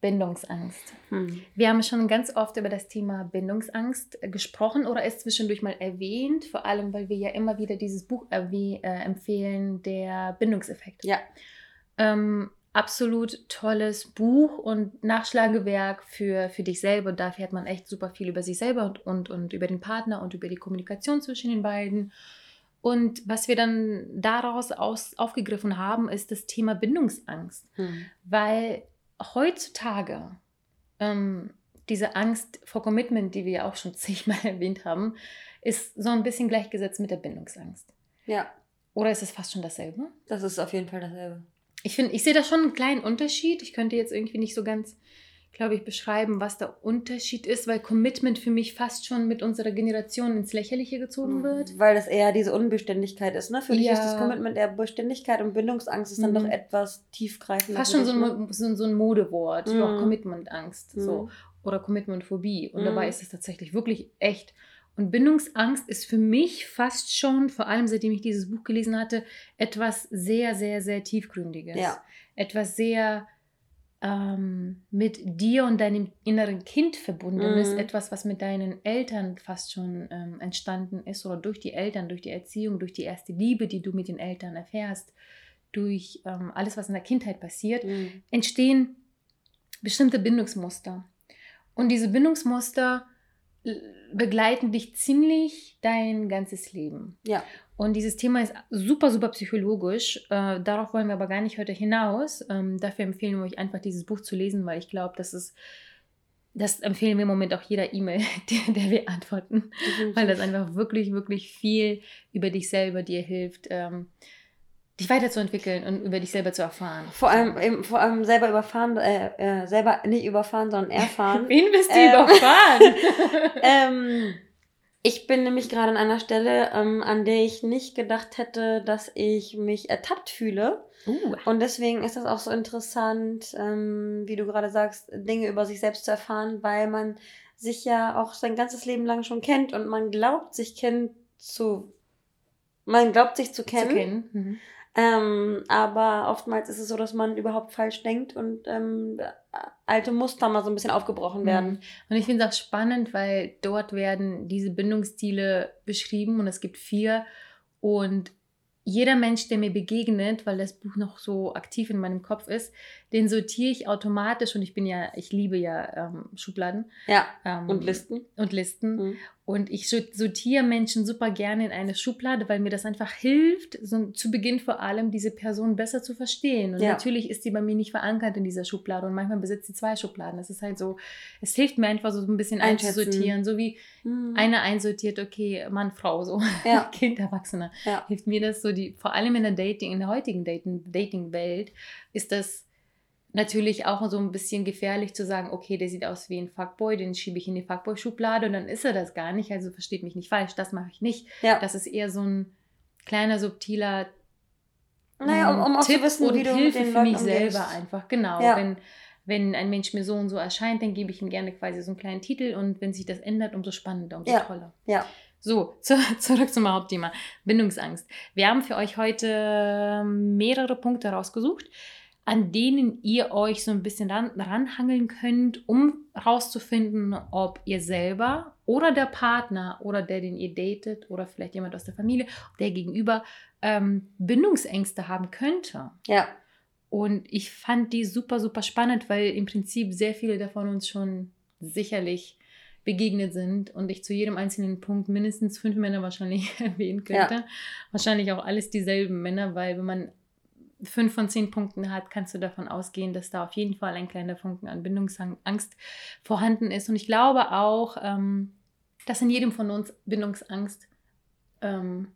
Bindungsangst? Hm. Wir haben schon ganz oft über das Thema Bindungsangst gesprochen oder es zwischendurch mal erwähnt, vor allem weil wir ja immer wieder dieses Buch äh, empfehlen, der Bindungseffekt. Ja, Ähm, absolut tolles Buch und Nachschlagewerk für, für dich selber. Und dafür hat man echt super viel über sich selber und, und, und über den Partner und über die Kommunikation zwischen den beiden. Und was wir dann daraus aus, aufgegriffen haben, ist das Thema Bindungsangst. hm. Weil heutzutage ähm, diese Angst vor Commitment, die wir ja auch schon zigmal erwähnt haben, ist so ein bisschen gleichgesetzt mit der Bindungsangst. ja, Oder ist es fast schon dasselbe? das ist auf jeden Fall dasselbe. Ich finde, ich sehe da schon einen kleinen Unterschied. Ich könnte jetzt irgendwie nicht so ganz, glaube ich, beschreiben, was der Unterschied ist, weil Commitment für mich fast schon mit unserer Generation ins Lächerliche gezogen wird. Weil das eher diese Unbeständigkeit ist. Ne? Für dich Ja. ist das Commitment eher Beständigkeit und Bindungsangst ist dann Mhm. doch etwas tiefgreifender. Fast schon so dich, ein, Mo- so, ein- so ein Modewort, wie auch Mhm. Commitmentangst so, Mhm. oder Commitmentphobie. Und Mhm. dabei ist es tatsächlich wirklich echt. Und Bindungsangst ist für mich fast schon, vor allem seitdem ich dieses Buch gelesen hatte, etwas sehr, sehr, sehr tiefgründiges. Ja. Etwas sehr ähm, mit dir und deinem inneren Kind verbunden ist. Mhm. Etwas, was mit deinen Eltern fast schon ähm, entstanden ist oder durch die Eltern, durch die Erziehung, durch die erste Liebe, die du mit den Eltern erfährst, durch ähm, alles, was in der Kindheit passiert Mhm. entstehen bestimmte Bindungsmuster. Und diese Bindungsmuster begleiten dich ziemlich dein ganzes Leben. Ja. Und dieses Thema ist super, super psychologisch. Äh, darauf wollen wir aber gar nicht heute hinaus. Ähm, dafür empfehlen wir euch einfach, dieses Buch zu lesen, weil ich glaube, das ist, das empfehlen wir im Moment auch jeder E-Mail, der, der wir antworten, weil das einfach wirklich, wirklich viel über dich selber dir hilft, ähm, dich weiterzuentwickeln und über dich selber zu erfahren. Vor allem, eben, vor allem selber überfahren, äh, äh, selber nicht überfahren, sondern erfahren. Wen bist du Ähm. überfahren? ähm, ich bin nämlich gerade an einer Stelle, ähm, an der ich nicht gedacht hätte, dass ich mich ertappt fühle. uh, Und deswegen ist das auch so interessant, ähm, wie du gerade sagst, Dinge über sich selbst zu erfahren, weil man sich ja auch sein ganzes Leben lang schon kennt und man glaubt, sich kennen zu. Man glaubt, sich zu kennen. zu kennen. Mhm. Ähm, aber oftmals ist es so, dass man überhaupt falsch denkt und ähm, alte Muster mal so ein bisschen aufgebrochen werden. Mhm. Und ich finde es auch spannend, weil dort werden diese Bindungsstile beschrieben und es gibt vier. Und jeder Mensch, der mir begegnet, weil das Buch noch so aktiv in meinem Kopf ist, den sortiere ich automatisch und ich bin ja, ich liebe ja ähm, Schubladen. Ja, Ähm, und Listen. Und Listen. Mhm. Und ich so- sortiere Menschen super gerne in eine Schublade, weil mir das einfach hilft, so zu Beginn vor allem diese Person besser zu verstehen. Und Ja. natürlich ist sie bei mir nicht verankert in dieser Schublade und manchmal besitzt sie zwei Schubladen. Das ist halt so, es hilft mir einfach so ein bisschen einzusortieren, so wie Mhm. einer einsortiert, okay, Mann, Frau, so Ja. Kind, Erwachsener. Ja. Hilft mir das so, die, vor allem in der Dating, in der heutigen Dating- Dating-Welt, ist das natürlich auch so ein bisschen gefährlich zu sagen, okay, der sieht aus wie ein Fuckboy, den schiebe ich in die Fuckboy-Schublade und dann ist er das gar nicht. Also versteht mich nicht falsch, das mache ich nicht. ja. Das ist eher so ein kleiner, subtiler naja, um, um auch Tipp zu wissen, wie du Hilfe mit den für Leuten mich umgehst. selber einfach. Genau. Ja. Wenn, wenn ein Mensch mir so und so erscheint, dann gebe ich ihm gerne quasi so einen kleinen Titel und wenn sich das ändert, umso spannender, umso Ja. toller. Ja. So, zu, zurück zum Hauptthema. Bindungsangst. Wir haben für euch heute mehrere Punkte rausgesucht, an denen ihr euch so ein bisschen ran, ranhangeln könnt, um herauszufinden, ob ihr selber oder der Partner oder der, den ihr datet oder vielleicht jemand aus der Familie, der gegenüber ähm, Bindungsängste haben könnte. Ja. Und ich fand die super, super spannend, weil im Prinzip sehr viele davon uns schon sicherlich begegnet sind und ich zu jedem einzelnen Punkt mindestens fünf Männer wahrscheinlich erwähnen könnte. Wahrscheinlich auch alles dieselben Männer, weil wenn man fünf von zehn Punkten hat, kannst du davon ausgehen, dass da auf jeden Fall ein kleiner Funken an Bindungsangst vorhanden ist. Und ich glaube auch, ähm, dass in jedem von uns Bindungsangst ähm,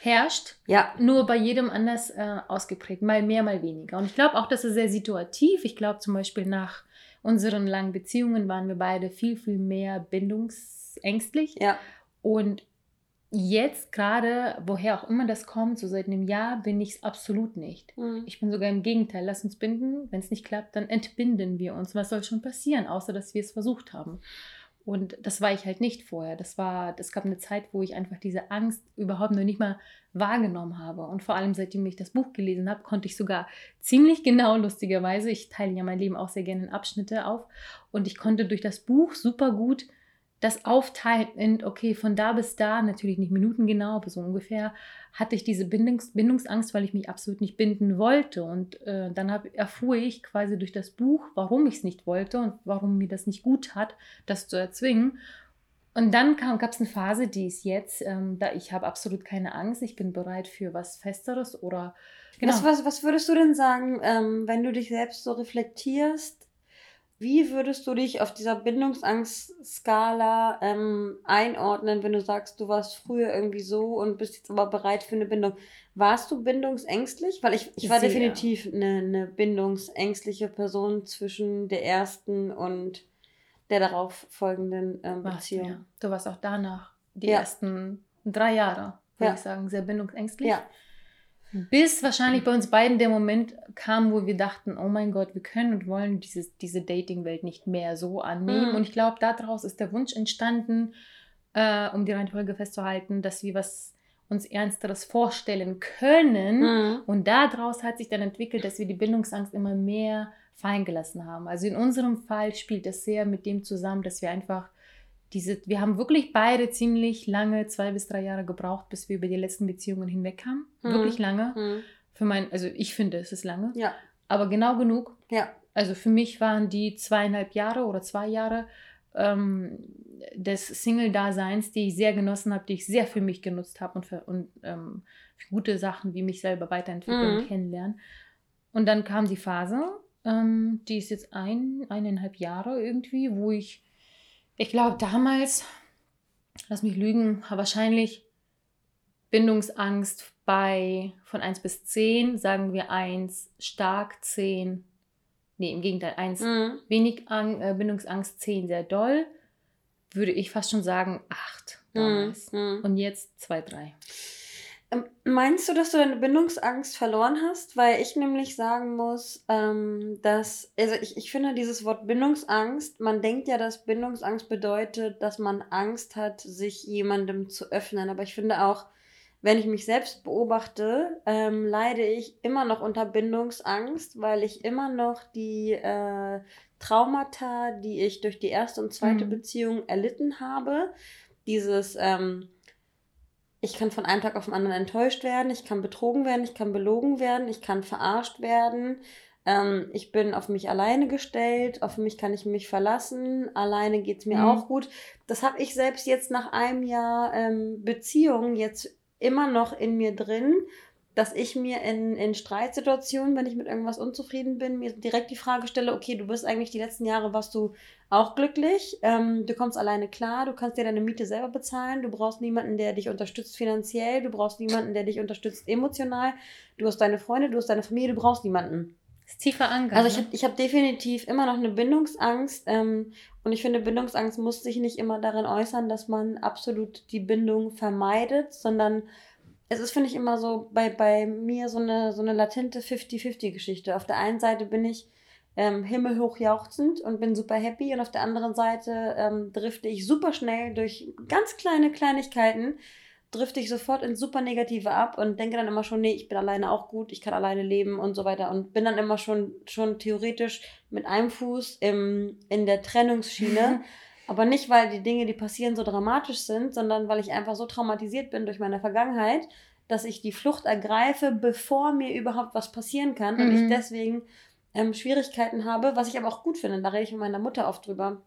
herrscht Ja. nur bei jedem anders äh, ausgeprägt, mal mehr, mal weniger. Und ich glaube auch, das ist sehr situativ. Ich glaube zum Beispiel nach unseren langen Beziehungen waren wir beide viel, viel mehr bindungsängstlich. Ja. Und jetzt gerade, woher auch immer das kommt, so seit einem Jahr, bin ich es absolut nicht. Mhm. Ich bin sogar im Gegenteil, lass uns binden. Wenn es nicht klappt, dann entbinden wir uns. Was soll schon passieren, außer dass wir es versucht haben? Und das war ich halt nicht vorher. Das war, es gab eine Zeit, wo ich einfach diese Angst überhaupt noch nicht mal wahrgenommen habe. Und vor allem seitdem ich das Buch gelesen habe, konnte ich sogar ziemlich genau, lustigerweise, ich teile ja mein Leben auch sehr gerne in Abschnitte auf, und ich konnte durch das Buch super gut das aufteilen in, okay, von da bis da, natürlich nicht minutengenau, aber so ungefähr, hatte ich diese Bindungs Bindungsangst, weil ich mich absolut nicht binden wollte. Und äh, dann hab, erfuhr ich quasi durch das Buch, warum ich es nicht wollte und warum mir das nicht gut hat, das zu erzwingen. Und dann gab es eine Phase, die ist jetzt, ähm, da ich habe absolut keine Angst, ich bin bereit für was Festeres oder genau. Was, was, was würdest du denn sagen, ähm, wenn du dich selbst so reflektierst? Wie würdest du dich auf dieser Bindungsangstskala ähm, einordnen, wenn du sagst, du warst früher irgendwie so und bist jetzt aber bereit für eine Bindung? Warst du bindungsängstlich? Weil ich, ich war Sehr. definitiv eine, eine bindungsängstliche Person zwischen der ersten und der darauf folgenden ähm, Beziehung. Du, ja. du warst auch danach die ja. ersten drei Jahre, würde ja. ich sagen, sehr bindungsängstlich. Ja. Bis wahrscheinlich bei uns beiden der Moment kam, wo wir dachten, oh mein Gott, wir können und wollen dieses, diese Dating-Welt nicht mehr so annehmen. Mhm. Und ich glaube, daraus ist der Wunsch entstanden, äh, um die Reihenfolge festzuhalten, dass wir was uns Ernsteres vorstellen können. Mhm. Und daraus hat sich dann entwickelt, dass wir die Bindungsangst immer mehr fallen gelassen haben. Also in unserem Fall spielt das sehr mit dem zusammen, dass wir einfach diese, wir haben wirklich beide ziemlich lange, zwei bis drei Jahre gebraucht, bis wir über die letzten Beziehungen hinweg kamen. Mhm. Wirklich lange. Mhm. Für mein, also ich finde, es ist lange. Ja. Aber genau genug. Ja. Also für mich waren die zweieinhalb Jahre oder zwei Jahre ähm, des Single-Daseins, die ich sehr genossen habe, die ich sehr für mich genutzt habe und für, und, ähm, für gute Sachen wie mich selber weiterentwickeln mhm. und kennenlernen. Und dann kam die Phase, ähm, die ist jetzt ein, eineinhalb Jahre irgendwie, wo ich ich glaube, damals, lass mich lügen, wahrscheinlich Bindungsangst bei von 1 bis 10, sagen wir 1, stark 10. Nee, im Gegenteil, 1 mhm. wenig Ang äh, Bindungsangst, 10 sehr doll. Würde ich fast schon sagen 8 damals. Mhm. Und jetzt 2, 3. Ähm, meinst du, dass du deine Bindungsangst verloren hast? Weil ich nämlich sagen muss, ähm, dass, also ich, ich finde dieses Wort Bindungsangst, man denkt ja, dass Bindungsangst bedeutet, dass man Angst hat, sich jemandem zu öffnen. Aber ich finde auch, wenn ich mich selbst beobachte, ähm, leide ich immer noch unter Bindungsangst, weil ich immer noch die äh, Traumata, die ich durch die erste und zweite mhm. Beziehung erlitten habe, dieses, ähm, ich kann von einem Tag auf den anderen enttäuscht werden, ich kann betrogen werden, ich kann belogen werden, ich kann verarscht werden. Ähm, ich bin auf mich alleine gestellt, auf mich kann ich mich verlassen, alleine geht es mir mhm. auch gut. Das habe ich selbst jetzt nach einem Jahr ähm, Beziehung jetzt immer noch in mir drin dass ich mir in, in Streitsituationen, wenn ich mit irgendwas unzufrieden bin, mir direkt die Frage stelle, okay, du bist eigentlich die letzten Jahre, warst du auch glücklich, ähm, du kommst alleine klar, du kannst dir deine Miete selber bezahlen, du brauchst niemanden, der dich unterstützt finanziell, du brauchst niemanden, der dich unterstützt emotional, du hast deine Freunde, du hast deine Familie, du brauchst niemanden. Das ist tiefer verankert. Also ich habe ich hab definitiv immer noch eine Bindungsangst ähm, und ich finde, Bindungsangst muss sich nicht immer darin äußern, dass man absolut die Bindung vermeidet, sondern es ist, finde ich, immer so bei, bei mir so eine, so eine latente 50-50-Geschichte. Auf der einen Seite bin ich ähm, himmelhoch jauchzend und bin super happy und auf der anderen Seite ähm, drifte ich super schnell durch ganz kleine Kleinigkeiten, drifte ich sofort ins super Negative ab und denke dann immer schon, nee, ich bin alleine auch gut, ich kann alleine leben und so weiter und bin dann immer schon, schon theoretisch mit einem Fuß im, in der Trennungsschiene. Aber nicht, weil die Dinge, die passieren, so dramatisch sind, sondern weil ich einfach so traumatisiert bin durch meine Vergangenheit, dass ich die Flucht ergreife, bevor mir überhaupt was passieren kann. Mhm. Und ich mhm. deswegen ähm, Schwierigkeiten habe, was ich aber auch gut finde. Da rede ich mit meiner Mutter oft drüber.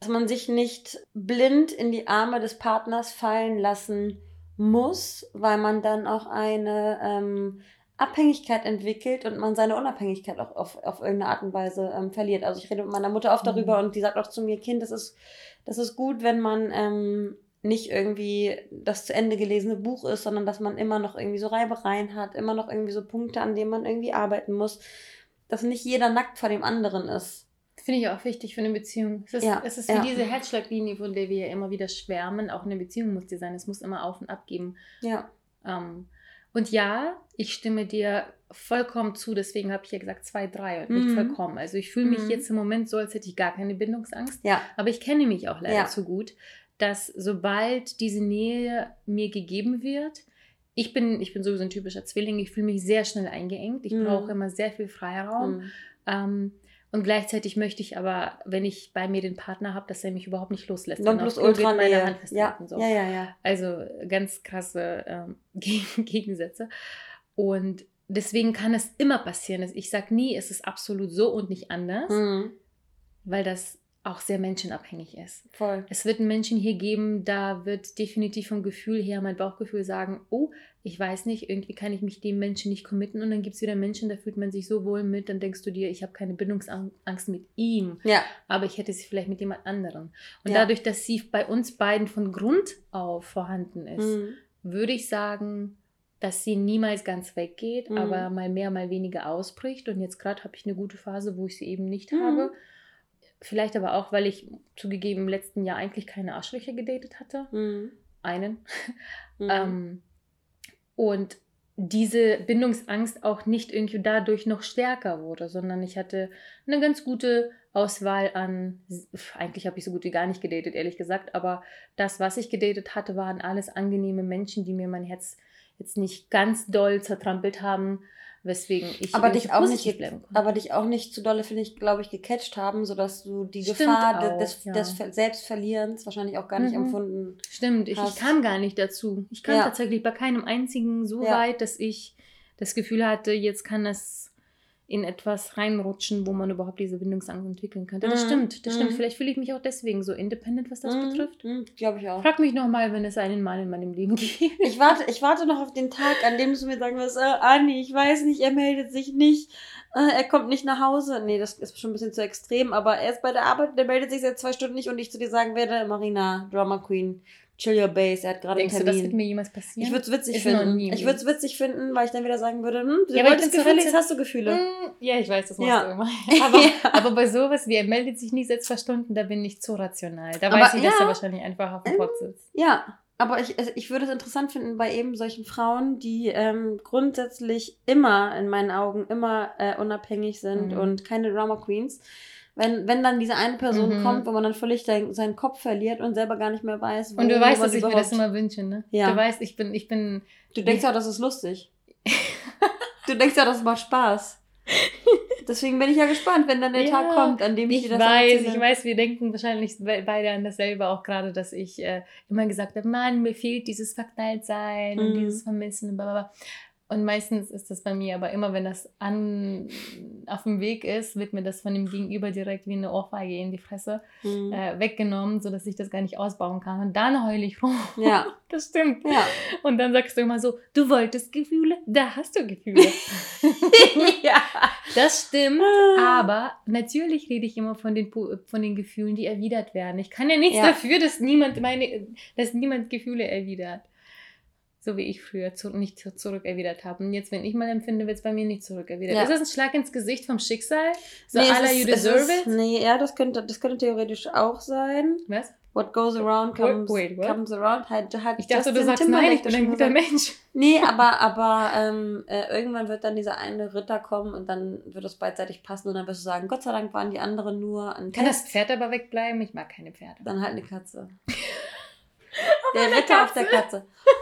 Dass man sich nicht blind in die Arme des Partners fallen lassen muss, weil man dann auch eine ähm, Abhängigkeit entwickelt und man seine Unabhängigkeit auch auf, auf irgendeine Art und Weise ähm, verliert. Also ich rede mit meiner Mutter oft darüber mhm. und die sagt auch zu mir, Kind, das ist, das ist gut, wenn man ähm, nicht irgendwie das zu Ende gelesene Buch ist, sondern dass man immer noch irgendwie so Reibereien hat, immer noch irgendwie so Punkte, an denen man irgendwie arbeiten muss, dass nicht jeder nackt vor dem anderen ist. Finde ich auch wichtig für eine Beziehung. Es ist, ja, es ist wie ja. diese Herzschlaglinie, von der wir ja immer wieder schwärmen. Auch eine Beziehung muss die sein. Es muss immer auf und ab geben. Ja. Ähm, und ja, ich stimme dir vollkommen zu. Deswegen habe ich ja gesagt zwei, drei und nicht mhm. vollkommen. Also ich fühle mich mhm. jetzt im Moment so, als hätte ich gar keine Bindungsangst. Ja. Aber ich kenne mich auch leider ja. zu gut, dass sobald diese Nähe mir gegeben wird, ich bin, ich bin sowieso ein typischer Zwilling, ich fühle mich sehr schnell eingeengt. Ich mhm. brauche immer sehr viel Freiraum. Mhm. Ähm, und gleichzeitig möchte ich aber, wenn ich bei mir den Partner habe, dass er mich überhaupt nicht loslässt. Non plus ultra mit meiner Hand ja. So. ja, ja, ja. Also ganz krasse ähm, Gegensätze. Und deswegen kann es immer passieren. Ich sage nie, es ist absolut so und nicht anders, mhm. weil das auch sehr menschenabhängig ist. Voll. Es wird einen Menschen hier geben, da wird definitiv vom Gefühl her mein Bauchgefühl sagen, oh, ich weiß nicht, irgendwie kann ich mich dem Menschen nicht committen und dann gibt es wieder Menschen, da fühlt man sich so wohl mit, dann denkst du dir, ich habe keine Bindungsangst mit ihm, ja. aber ich hätte sie vielleicht mit jemand anderem. Und ja. dadurch, dass sie bei uns beiden von Grund auf vorhanden ist, mhm. würde ich sagen, dass sie niemals ganz weggeht, mhm. aber mal mehr, mal weniger ausbricht. Und jetzt gerade habe ich eine gute Phase, wo ich sie eben nicht mhm. habe Vielleicht aber auch, weil ich zugegeben im letzten Jahr eigentlich keine Arschlöcher gedatet hatte. Mhm. Einen. Mhm. ähm, und diese Bindungsangst auch nicht irgendwie dadurch noch stärker wurde, sondern ich hatte eine ganz gute Auswahl an, eigentlich habe ich so gut wie gar nicht gedatet, ehrlich gesagt, aber das, was ich gedatet hatte, waren alles angenehme Menschen, die mir mein Herz jetzt nicht ganz doll zertrampelt haben, weswegen ich aber dich auch nicht aber dich auch nicht zu dolle finde ich glaube ich gecatcht haben sodass du die Stimmt Gefahr auch, des, ja. des Selbstverlierens wahrscheinlich auch gar nicht mhm. empfunden Stimmt, ich, ich, kam gar nicht dazu. Ich kam ja. tatsächlich bei keinem einzigen so ja. weit, dass ich das Gefühl hatte, jetzt kann das in etwas reinrutschen, wo man überhaupt diese Bindungsangst entwickeln könnte. Das mhm. stimmt, das mhm. stimmt. Vielleicht fühle ich mich auch deswegen so independent, was das mhm. betrifft. Mhm. Glaube ich auch. Frag mich nochmal, wenn es einen Mann in meinem Leben gibt. Ich warte, ich warte noch auf den Tag, an dem du mir sagen wirst, äh, Anni, ich weiß nicht, er meldet sich nicht, äh, er kommt nicht nach Hause. Nee, das ist schon ein bisschen zu extrem, aber er ist bei der Arbeit, der meldet sich seit zwei Stunden nicht und ich zu dir sagen werde, Marina, Drama Queen, Chill Your Base, er hat gerade einen Termin. Du, das wird mir jemals passieren? Ich würde es witzig ist finden. Ich würde es witzig finden, weil ich dann wieder sagen würde, hm, du ja, wolltest Gefühle, jetzt hast du Gefühle. Mm, ja, ich weiß, das machst ja. du immer. Aber, ja. aber bei sowas wie, er meldet sich nie seit zwei Stunden, da bin ich zu rational. Da aber, weiß ich, ja, dass er wahrscheinlich einfach auf dem Pott sitzt. Ja, aber ich, ich würde es interessant finden bei eben solchen Frauen, die ähm, grundsätzlich immer, in meinen Augen, immer äh, unabhängig sind mhm. und keine Drama Queens wenn, wenn dann diese eine Person mhm. kommt, wo man dann völlig dein, seinen Kopf verliert und selber gar nicht mehr weiß, wo Und du weißt, dass ich mir das immer wünsche, ne? Ja. Du weißt, ich bin, ich bin. Du denkst ja, das ist lustig. du denkst ja, das macht Spaß. Deswegen bin ich ja gespannt, wenn dann der ja, Tag kommt, an dem ich, ich dir das weiß, erzähle. Ich weiß, wir denken wahrscheinlich beide an dasselbe auch gerade, dass ich äh, immer gesagt habe, Mann, mir fehlt dieses Verknalltsein mhm. und dieses Vermissen und bla. Und meistens ist das bei mir, aber immer wenn das an, auf dem Weg ist, wird mir das von dem Gegenüber direkt wie eine Ohrfeige in die Fresse mhm. äh, weggenommen, sodass ich das gar nicht ausbauen kann. Und dann heule ich rum. Ja. Das stimmt. Ja. Und dann sagst du immer so, du wolltest Gefühle, da hast du Gefühle. ja. Das stimmt, ah. aber natürlich rede ich immer von den, von den Gefühlen, die erwidert werden. Ich kann ja nichts ja. dafür, dass niemand meine, dass niemand Gefühle erwidert so wie ich früher zu, nicht zurückerwidert habe. Und jetzt, wenn ich mal empfinde, wird es bei mir nicht zurückerwidert. Ja. Ist das ein Schlag ins Gesicht vom Schicksal? So nee, alla you deserve ist, it? Nee, ja, das könnte, das könnte theoretisch auch sein. Was? What goes around comes, wait, wait, comes around. Halt, halt ich dachte, du sagst, Timberlake nein, ich bin ein guter Mensch. Nee, aber, aber ähm, äh, irgendwann wird dann dieser eine Ritter kommen und dann wird es beidseitig passen und dann wirst du sagen, Gott sei Dank waren die anderen nur an Kann Test. das Pferd aber wegbleiben? Ich mag keine Pferde. Dann halt eine Katze. der Ritter Katze. auf der Katze.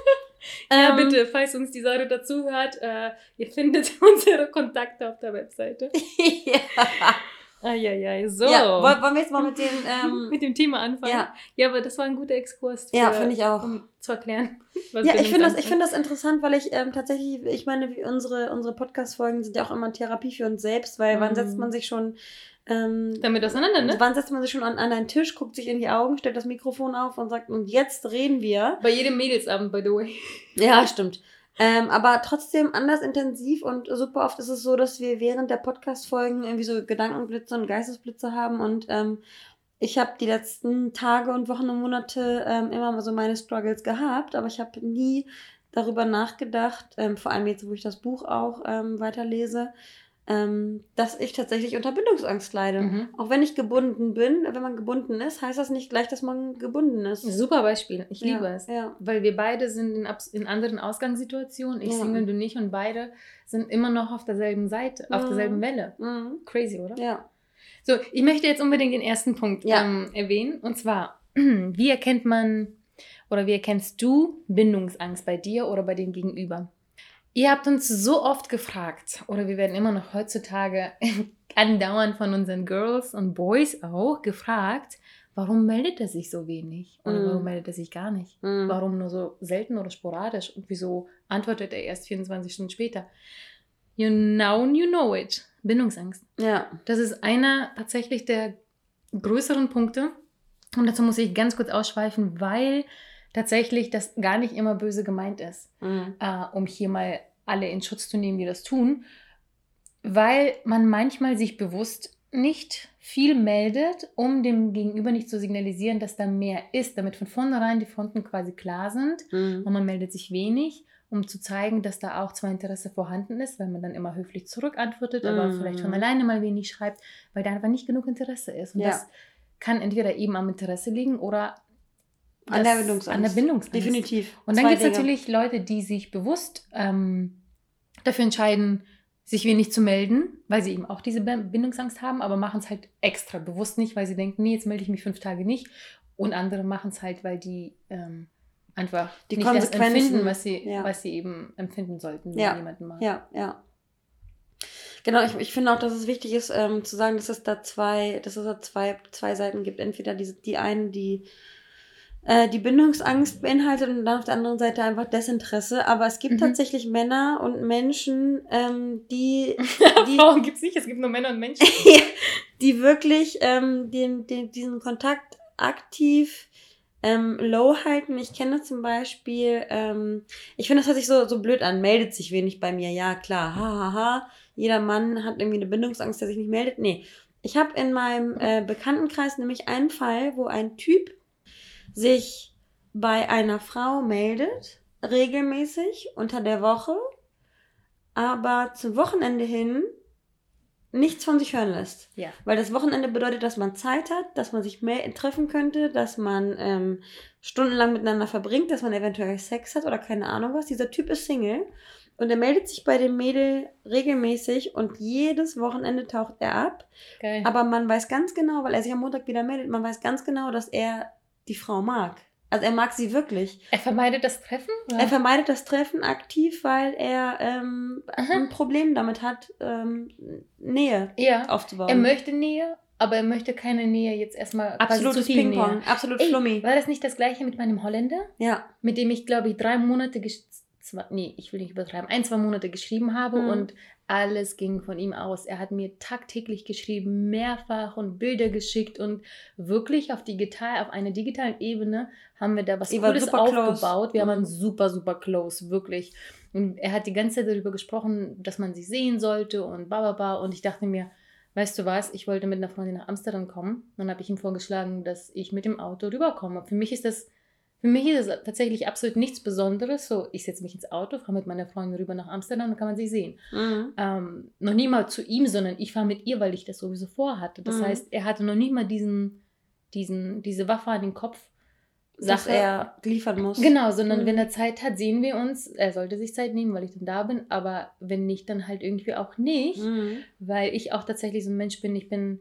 Ja, ähm, bitte, falls uns die Säure dazuhört, äh, ihr findet unsere Kontakte auf der Webseite. ja. Eieiei, so. Ja, wollen wir jetzt mal mit dem, ähm, mit dem Thema anfangen? Ja. ja, aber das war ein guter Exkurs. Für, ja, finde ich auch. Um zu erklären. Ja, ich finde das, find das interessant, weil ich ähm, tatsächlich, ich meine, unsere, unsere Podcast-Folgen sind ja auch immer Therapie für uns selbst, weil mhm. wann setzt man sich schon ähm, Damit auseinander, ne? Wann setzt man sich schon an, an einen Tisch, guckt sich in die Augen, stellt das Mikrofon auf und sagt, und jetzt reden wir. Bei jedem Mädelsabend, by the way. Ja, stimmt. Ähm, aber trotzdem anders intensiv und super oft ist es so, dass wir während der Podcast-Folgen irgendwie so Gedankenblitze und Geistesblitze haben und ähm, ich habe die letzten Tage und Wochen und Monate ähm, immer so meine Struggles gehabt, aber ich habe nie darüber nachgedacht, ähm, vor allem jetzt, wo ich das Buch auch ähm, weiterlese, ähm, dass ich tatsächlich unter Bindungsangst leide. Mhm. Auch wenn ich gebunden bin, wenn man gebunden ist, heißt das nicht gleich, dass man gebunden ist. Super Beispiel. Ich liebe ja, es. Ja. Weil wir beide sind in, in anderen Ausgangssituationen. Ich ja. Single, du nicht und beide sind immer noch auf derselben Seite, mhm. auf derselben Welle. Mhm. Crazy, oder? Ja. So, ich möchte jetzt unbedingt den ersten Punkt ähm, erwähnen. Und zwar, wie erkennt man oder wie erkennst du Bindungsangst bei dir oder bei dem Gegenüber? Ihr habt uns so oft gefragt, oder wir werden immer noch heutzutage andauernd von unseren Girls und Boys auch gefragt, warum meldet er sich so wenig? Oder mm. warum meldet er sich gar nicht? Mm. Warum nur so selten oder sporadisch? Und wieso antwortet er erst 24 Stunden später? You now you know it. Bindungsangst. Ja. Das ist einer tatsächlich der größeren Punkte. Und dazu muss ich ganz kurz ausschweifen, weil tatsächlich das gar nicht immer böse gemeint ist, mhm. äh, um hier mal alle in Schutz zu nehmen, die das tun, weil man manchmal sich bewusst nicht viel meldet, um dem Gegenüber nicht zu signalisieren, dass da mehr ist, damit von vornherein die Fronten quasi klar sind mhm. und man meldet sich wenig, um zu zeigen, dass da auch zwar Interesse vorhanden ist, weil man dann immer höflich zurückantwortet, mhm. aber vielleicht von alleine mal wenig schreibt, weil da einfach nicht genug Interesse ist. Und ja. das kann entweder eben am Interesse liegen oder an der Bindungsangst. An der Bindungsangst. Definitiv. Und dann gibt es natürlich Leute, die sich bewusst ähm, dafür entscheiden, sich wenig zu melden, weil sie eben auch diese Bindungsangst haben, aber machen es halt extra bewusst nicht, weil sie denken, nee, jetzt melde ich mich fünf Tage nicht. Und andere machen es halt, weil die ähm, einfach die nicht das empfinden, was sie, ja. was sie eben empfinden sollten, wenn ja. jemanden mag. Ja, ja. Genau, ich, ich finde auch, dass es wichtig ist, ähm, zu sagen, dass es da zwei, dass es da zwei, zwei Seiten gibt. Entweder die, die einen, die äh, die Bindungsangst beinhaltet und dann auf der anderen Seite einfach Desinteresse. Aber es gibt mhm. tatsächlich Männer und Menschen, ähm, die. die Frauen gibt es nicht, es gibt nur Männer und Menschen. die wirklich ähm, den, den, diesen Kontakt aktiv ähm, low halten. Ich kenne zum Beispiel, ähm, ich finde, das hört sich so, so blöd an, meldet sich wenig bei mir. Ja, klar, hahaha. Ha, ha. Jeder Mann hat irgendwie eine Bindungsangst, der sich nicht meldet. Nee. Ich habe in meinem äh, Bekanntenkreis nämlich einen Fall, wo ein Typ sich bei einer Frau meldet, regelmäßig unter der Woche, aber zum Wochenende hin nichts von sich hören lässt. Ja. Weil das Wochenende bedeutet, dass man Zeit hat, dass man sich mehr treffen könnte, dass man ähm, stundenlang miteinander verbringt, dass man eventuell Sex hat oder keine Ahnung was. Dieser Typ ist Single und er meldet sich bei dem Mädel regelmäßig und jedes Wochenende taucht er ab. Geil. Aber man weiß ganz genau, weil er sich am Montag wieder meldet, man weiß ganz genau, dass er die Frau mag. Also er mag sie wirklich. Er vermeidet das Treffen? Oder? Er vermeidet das Treffen aktiv, weil er ähm, ein Problem damit hat, ähm, Nähe ja. aufzubauen. Er möchte Nähe, aber er möchte keine Nähe jetzt erstmal. Absolutes Ping-Pong, absolut Ey, flummi. War das nicht das gleiche mit meinem Holländer? Ja. Mit dem ich, glaube ich, drei Monate, zwei, nee, ich will nicht übertreiben, ein, zwei Monate geschrieben habe mhm. und alles ging von ihm aus. Er hat mir tagtäglich geschrieben, mehrfach und Bilder geschickt und wirklich auf digital, auf einer digitalen Ebene haben wir da was Cooles aufgebaut. Close. Wir mhm. waren super, super close, wirklich. Und er hat die ganze Zeit darüber gesprochen, dass man sie sehen sollte und bababa. Und ich dachte mir, weißt du was, ich wollte mit einer Freundin nach Amsterdam kommen. Dann habe ich ihm vorgeschlagen, dass ich mit dem Auto rüberkomme. Für mich ist das für mich ist es tatsächlich absolut nichts Besonderes. So, ich setze mich ins Auto, fahre mit meiner Freundin rüber nach Amsterdam, dann kann man sie sehen. Mhm. Ähm, noch nie mal zu ihm, sondern ich fahre mit ihr, weil ich das sowieso vorhatte. Das mhm. heißt, er hatte noch nie mal diesen, diesen, diese Waffe an den Kopf. Dass Sache. er liefern muss. Genau, sondern mhm. wenn er Zeit hat, sehen wir uns. Er sollte sich Zeit nehmen, weil ich dann da bin. Aber wenn nicht, dann halt irgendwie auch nicht. Mhm. Weil ich auch tatsächlich so ein Mensch bin. Ich bin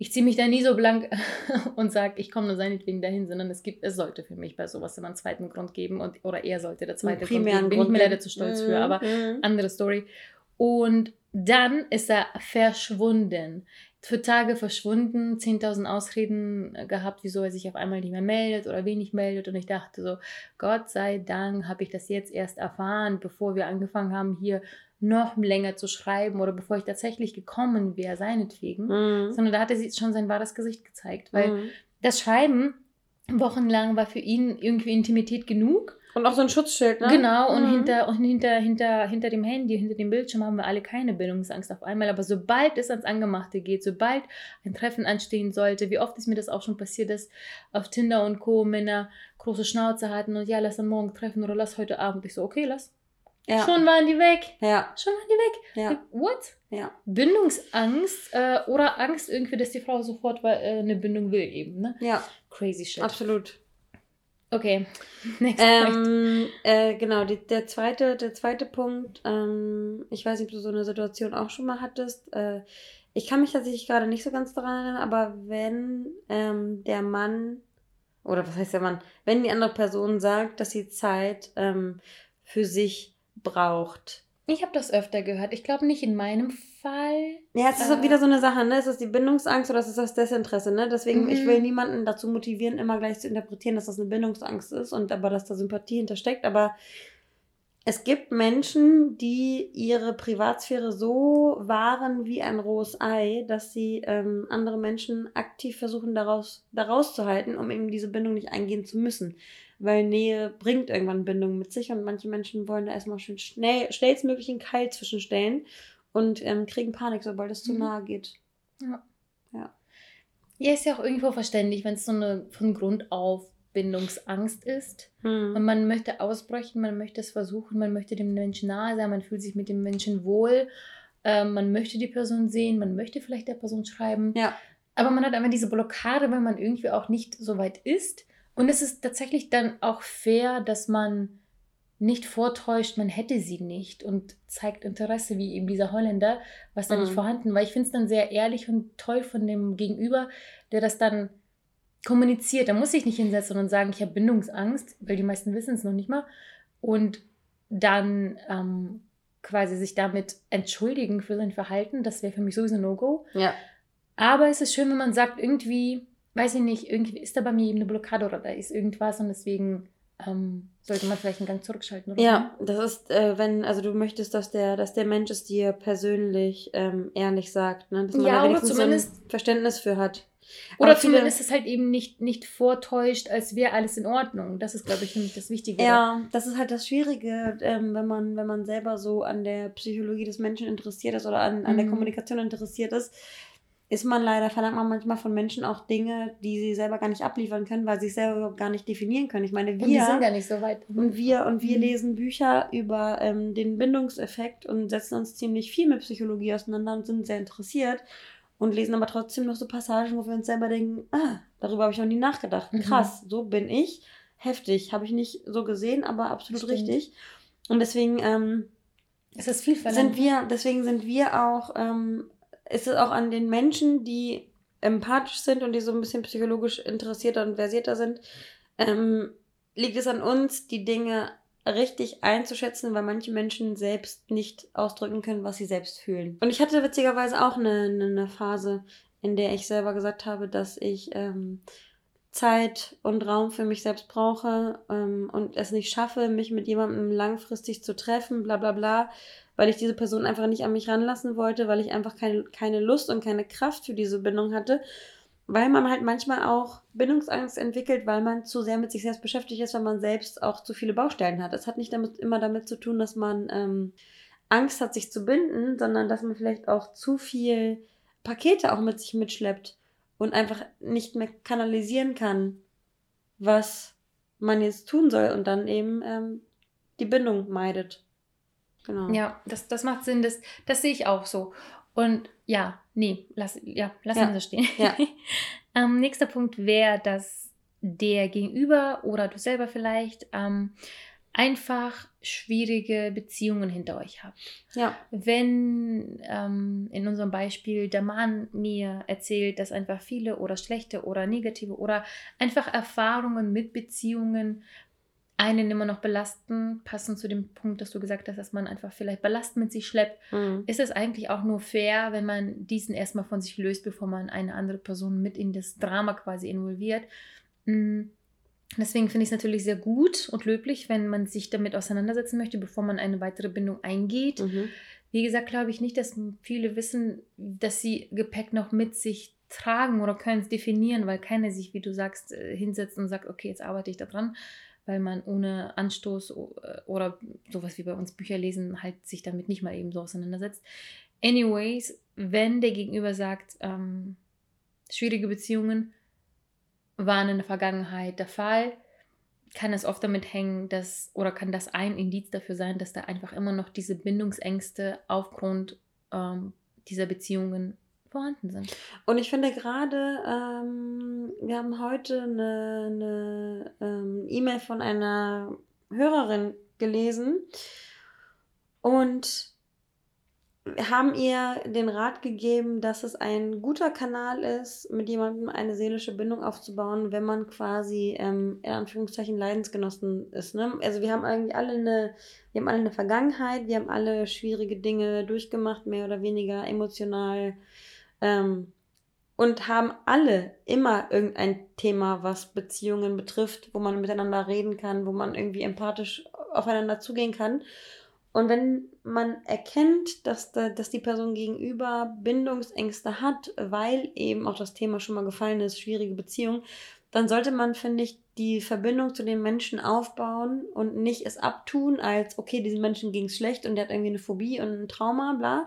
ich ziehe mich da nie so blank und sage, ich komme nur seinetwegen dahin, sondern es gibt, es sollte für mich bei sowas immer einen zweiten Grund geben und oder er sollte der zweite Grund geben. Bin ich mir leider zu stolz mhm. für, aber mhm. andere Story. Und dann ist er verschwunden. Für Tage verschwunden, 10.000 Ausreden gehabt, wieso er sich auf einmal nicht mehr meldet oder wenig meldet. Und ich dachte so, Gott sei Dank habe ich das jetzt erst erfahren, bevor wir angefangen haben, hier noch länger zu schreiben oder bevor ich tatsächlich gekommen wäre, seinetwegen, mhm. sondern da hatte sie schon sein wahres Gesicht gezeigt, weil mhm. das Schreiben wochenlang war für ihn irgendwie Intimität genug. Und auch so ein Schutzschild, ne? Genau, und, mhm. hinter, und hinter, hinter, hinter dem Handy, hinter dem Bildschirm haben wir alle keine Bildungsangst auf einmal. Aber sobald es ans Angemachte geht, sobald ein Treffen anstehen sollte, wie oft ist mir das auch schon passiert, dass auf Tinder und Co. Männer große Schnauze hatten und ja, lass dann morgen treffen oder lass heute Abend. Ich so, okay, lass. Ja. Schon waren die weg. Ja. Schon waren die weg. Ja. What? Ja. Bindungsangst äh, oder Angst irgendwie, dass die Frau sofort äh, eine Bindung will eben, ne? Ja. Crazy shit. Absolut. Okay. Next ähm, äh, genau, die, der, zweite, der zweite Punkt, ähm, ich weiß nicht, ob du so eine Situation auch schon mal hattest. Äh, ich kann mich tatsächlich gerade nicht so ganz daran erinnern, aber wenn ähm, der Mann, oder was heißt der Mann, wenn die andere Person sagt, dass sie Zeit ähm, für sich braucht, ich habe das öfter gehört. Ich glaube nicht in meinem Fall. Ja, es ist äh, wieder so eine Sache, ne? Ist das die Bindungsangst oder ist das Desinteresse, ne? Deswegen, mhm. ich will niemanden dazu motivieren, immer gleich zu interpretieren, dass das eine Bindungsangst ist und aber dass da Sympathie hintersteckt. Aber es gibt Menschen, die ihre Privatsphäre so wahren wie ein rohes Ei, dass sie ähm, andere Menschen aktiv versuchen, daraus, daraus zu halten, um eben diese Bindung nicht eingehen zu müssen weil Nähe bringt irgendwann Bindung mit sich und manche Menschen wollen da erstmal schön schnell, schnellstmöglich einen Keil zwischenstellen und ähm, kriegen Panik, sobald es zu mhm. nahe geht. Ja. Ja. Ja, ist ja auch irgendwo verständlich, wenn es so eine von Grund auf Bindungsangst ist mhm. und man möchte ausbrechen, man möchte es versuchen, man möchte dem Menschen nahe sein, man fühlt sich mit dem Menschen wohl, äh, man möchte die Person sehen, man möchte vielleicht der Person schreiben. Ja. Aber man hat einfach diese Blockade, weil man irgendwie auch nicht so weit ist und es ist tatsächlich dann auch fair, dass man nicht vortäuscht, man hätte sie nicht und zeigt Interesse, wie eben dieser Holländer, was da mhm. nicht vorhanden war. Ich finde es dann sehr ehrlich und toll von dem Gegenüber, der das dann kommuniziert. Da muss ich nicht hinsetzen und sagen, ich habe Bindungsangst, weil die meisten wissen es noch nicht mal. Und dann ähm, quasi sich damit entschuldigen für sein Verhalten. Das wäre für mich sowieso No-Go. Ja. Aber es ist schön, wenn man sagt, irgendwie, weiß ich nicht, irgendwie ist da bei mir eben eine Blockade oder da ist irgendwas und deswegen ähm, sollte man vielleicht einen Gang zurückschalten. Oder ja, das ist, äh, wenn, also du möchtest, dass der, dass der Mensch es dir persönlich ähm, ehrlich sagt, ne? dass man ja, da wenigstens zumindest, so Verständnis für hat. Oder viele, zumindest es halt eben nicht, nicht vortäuscht, als wäre alles in Ordnung. Das ist, glaube ich, mich das Wichtige. Ja, das ist halt das Schwierige, ähm, wenn, man, wenn man selber so an der Psychologie des Menschen interessiert ist oder an, an mhm. der Kommunikation interessiert ist ist man leider, verlangt man manchmal von Menschen auch Dinge, die sie selber gar nicht abliefern können, weil sie es selber gar nicht definieren können. Ich meine, wir. Und die sind ja nicht so weit. Und wir, und wir mhm. lesen Bücher über ähm, den Bindungseffekt und setzen uns ziemlich viel mit Psychologie auseinander und sind sehr interessiert und lesen aber trotzdem noch so Passagen, wo wir uns selber denken, ah, darüber habe ich noch nie nachgedacht. Mhm. Krass, so bin ich. Heftig. Habe ich nicht so gesehen, aber absolut Stimmt. richtig. Und deswegen, ähm, es ist viel verlangt. Sind wir, deswegen sind wir auch ähm, ist es auch an den Menschen, die empathisch sind und die so ein bisschen psychologisch interessierter und versierter sind, ähm, liegt es an uns, die Dinge richtig einzuschätzen, weil manche Menschen selbst nicht ausdrücken können, was sie selbst fühlen. Und ich hatte witzigerweise auch eine, eine Phase, in der ich selber gesagt habe, dass ich ähm, Zeit und Raum für mich selbst brauche ähm, und es nicht schaffe, mich mit jemandem langfristig zu treffen, bla bla bla, weil ich diese Person einfach nicht an mich ranlassen wollte, weil ich einfach keine, keine Lust und keine Kraft für diese Bindung hatte. Weil man halt manchmal auch Bindungsangst entwickelt, weil man zu sehr mit sich selbst beschäftigt ist, weil man selbst auch zu viele Baustellen hat. Es hat nicht damit, immer damit zu tun, dass man ähm, Angst hat, sich zu binden, sondern dass man vielleicht auch zu viel Pakete auch mit sich mitschleppt und einfach nicht mehr kanalisieren kann, was man jetzt tun soll und dann eben ähm, die Bindung meidet. Genau. Ja, das, das macht Sinn. Das, das sehe ich auch so. Und ja, nee, lass, ja, lassen ja. wir stehen. Ja. ähm, nächster Punkt wäre, dass der Gegenüber oder du selber vielleicht ähm, einfach schwierige Beziehungen hinter euch habt. Ja. Wenn ähm, in unserem Beispiel der Mann mir erzählt, dass einfach viele oder schlechte oder negative oder einfach Erfahrungen mit Beziehungen einen immer noch belasten, passend zu dem Punkt, dass du gesagt hast, dass man einfach vielleicht Ballast mit sich schleppt, mhm. ist es eigentlich auch nur fair, wenn man diesen erstmal von sich löst, bevor man eine andere Person mit in das Drama quasi involviert. Mhm. Deswegen finde ich es natürlich sehr gut und löblich, wenn man sich damit auseinandersetzen möchte, bevor man eine weitere Bindung eingeht. Mhm. Wie gesagt, glaube ich nicht, dass viele wissen, dass sie Gepäck noch mit sich tragen oder können es definieren, weil keiner sich, wie du sagst, äh, hinsetzt und sagt, okay, jetzt arbeite ich daran weil man ohne Anstoß äh, oder sowas wie bei uns Bücher lesen halt sich damit nicht mal eben so auseinandersetzt. Anyways, wenn der Gegenüber sagt, ähm, schwierige Beziehungen waren in der Vergangenheit der Fall, kann es oft damit hängen, dass oder kann das ein Indiz dafür sein, dass da einfach immer noch diese Bindungsängste aufgrund ähm, dieser Beziehungen vorhanden sind. Und ich finde gerade, ähm, wir haben heute eine, eine ähm, E-Mail von einer Hörerin gelesen und haben ihr den Rat gegeben, dass es ein guter Kanal ist, mit jemandem eine seelische Bindung aufzubauen, wenn man quasi ähm, in Anführungszeichen Leidensgenossen ist. Ne? Also wir haben eigentlich alle eine, wir haben alle eine Vergangenheit, wir haben alle schwierige Dinge durchgemacht, mehr oder weniger emotional. Ähm, und haben alle immer irgendein Thema, was Beziehungen betrifft, wo man miteinander reden kann, wo man irgendwie empathisch aufeinander zugehen kann. Und wenn man erkennt, dass, da, dass die Person gegenüber Bindungsängste hat, weil eben auch das Thema schon mal gefallen ist, schwierige Beziehung, dann sollte man, finde ich, die Verbindung zu den Menschen aufbauen und nicht es abtun als, okay, diesem Menschen ging es schlecht und der hat irgendwie eine Phobie und ein Trauma, bla,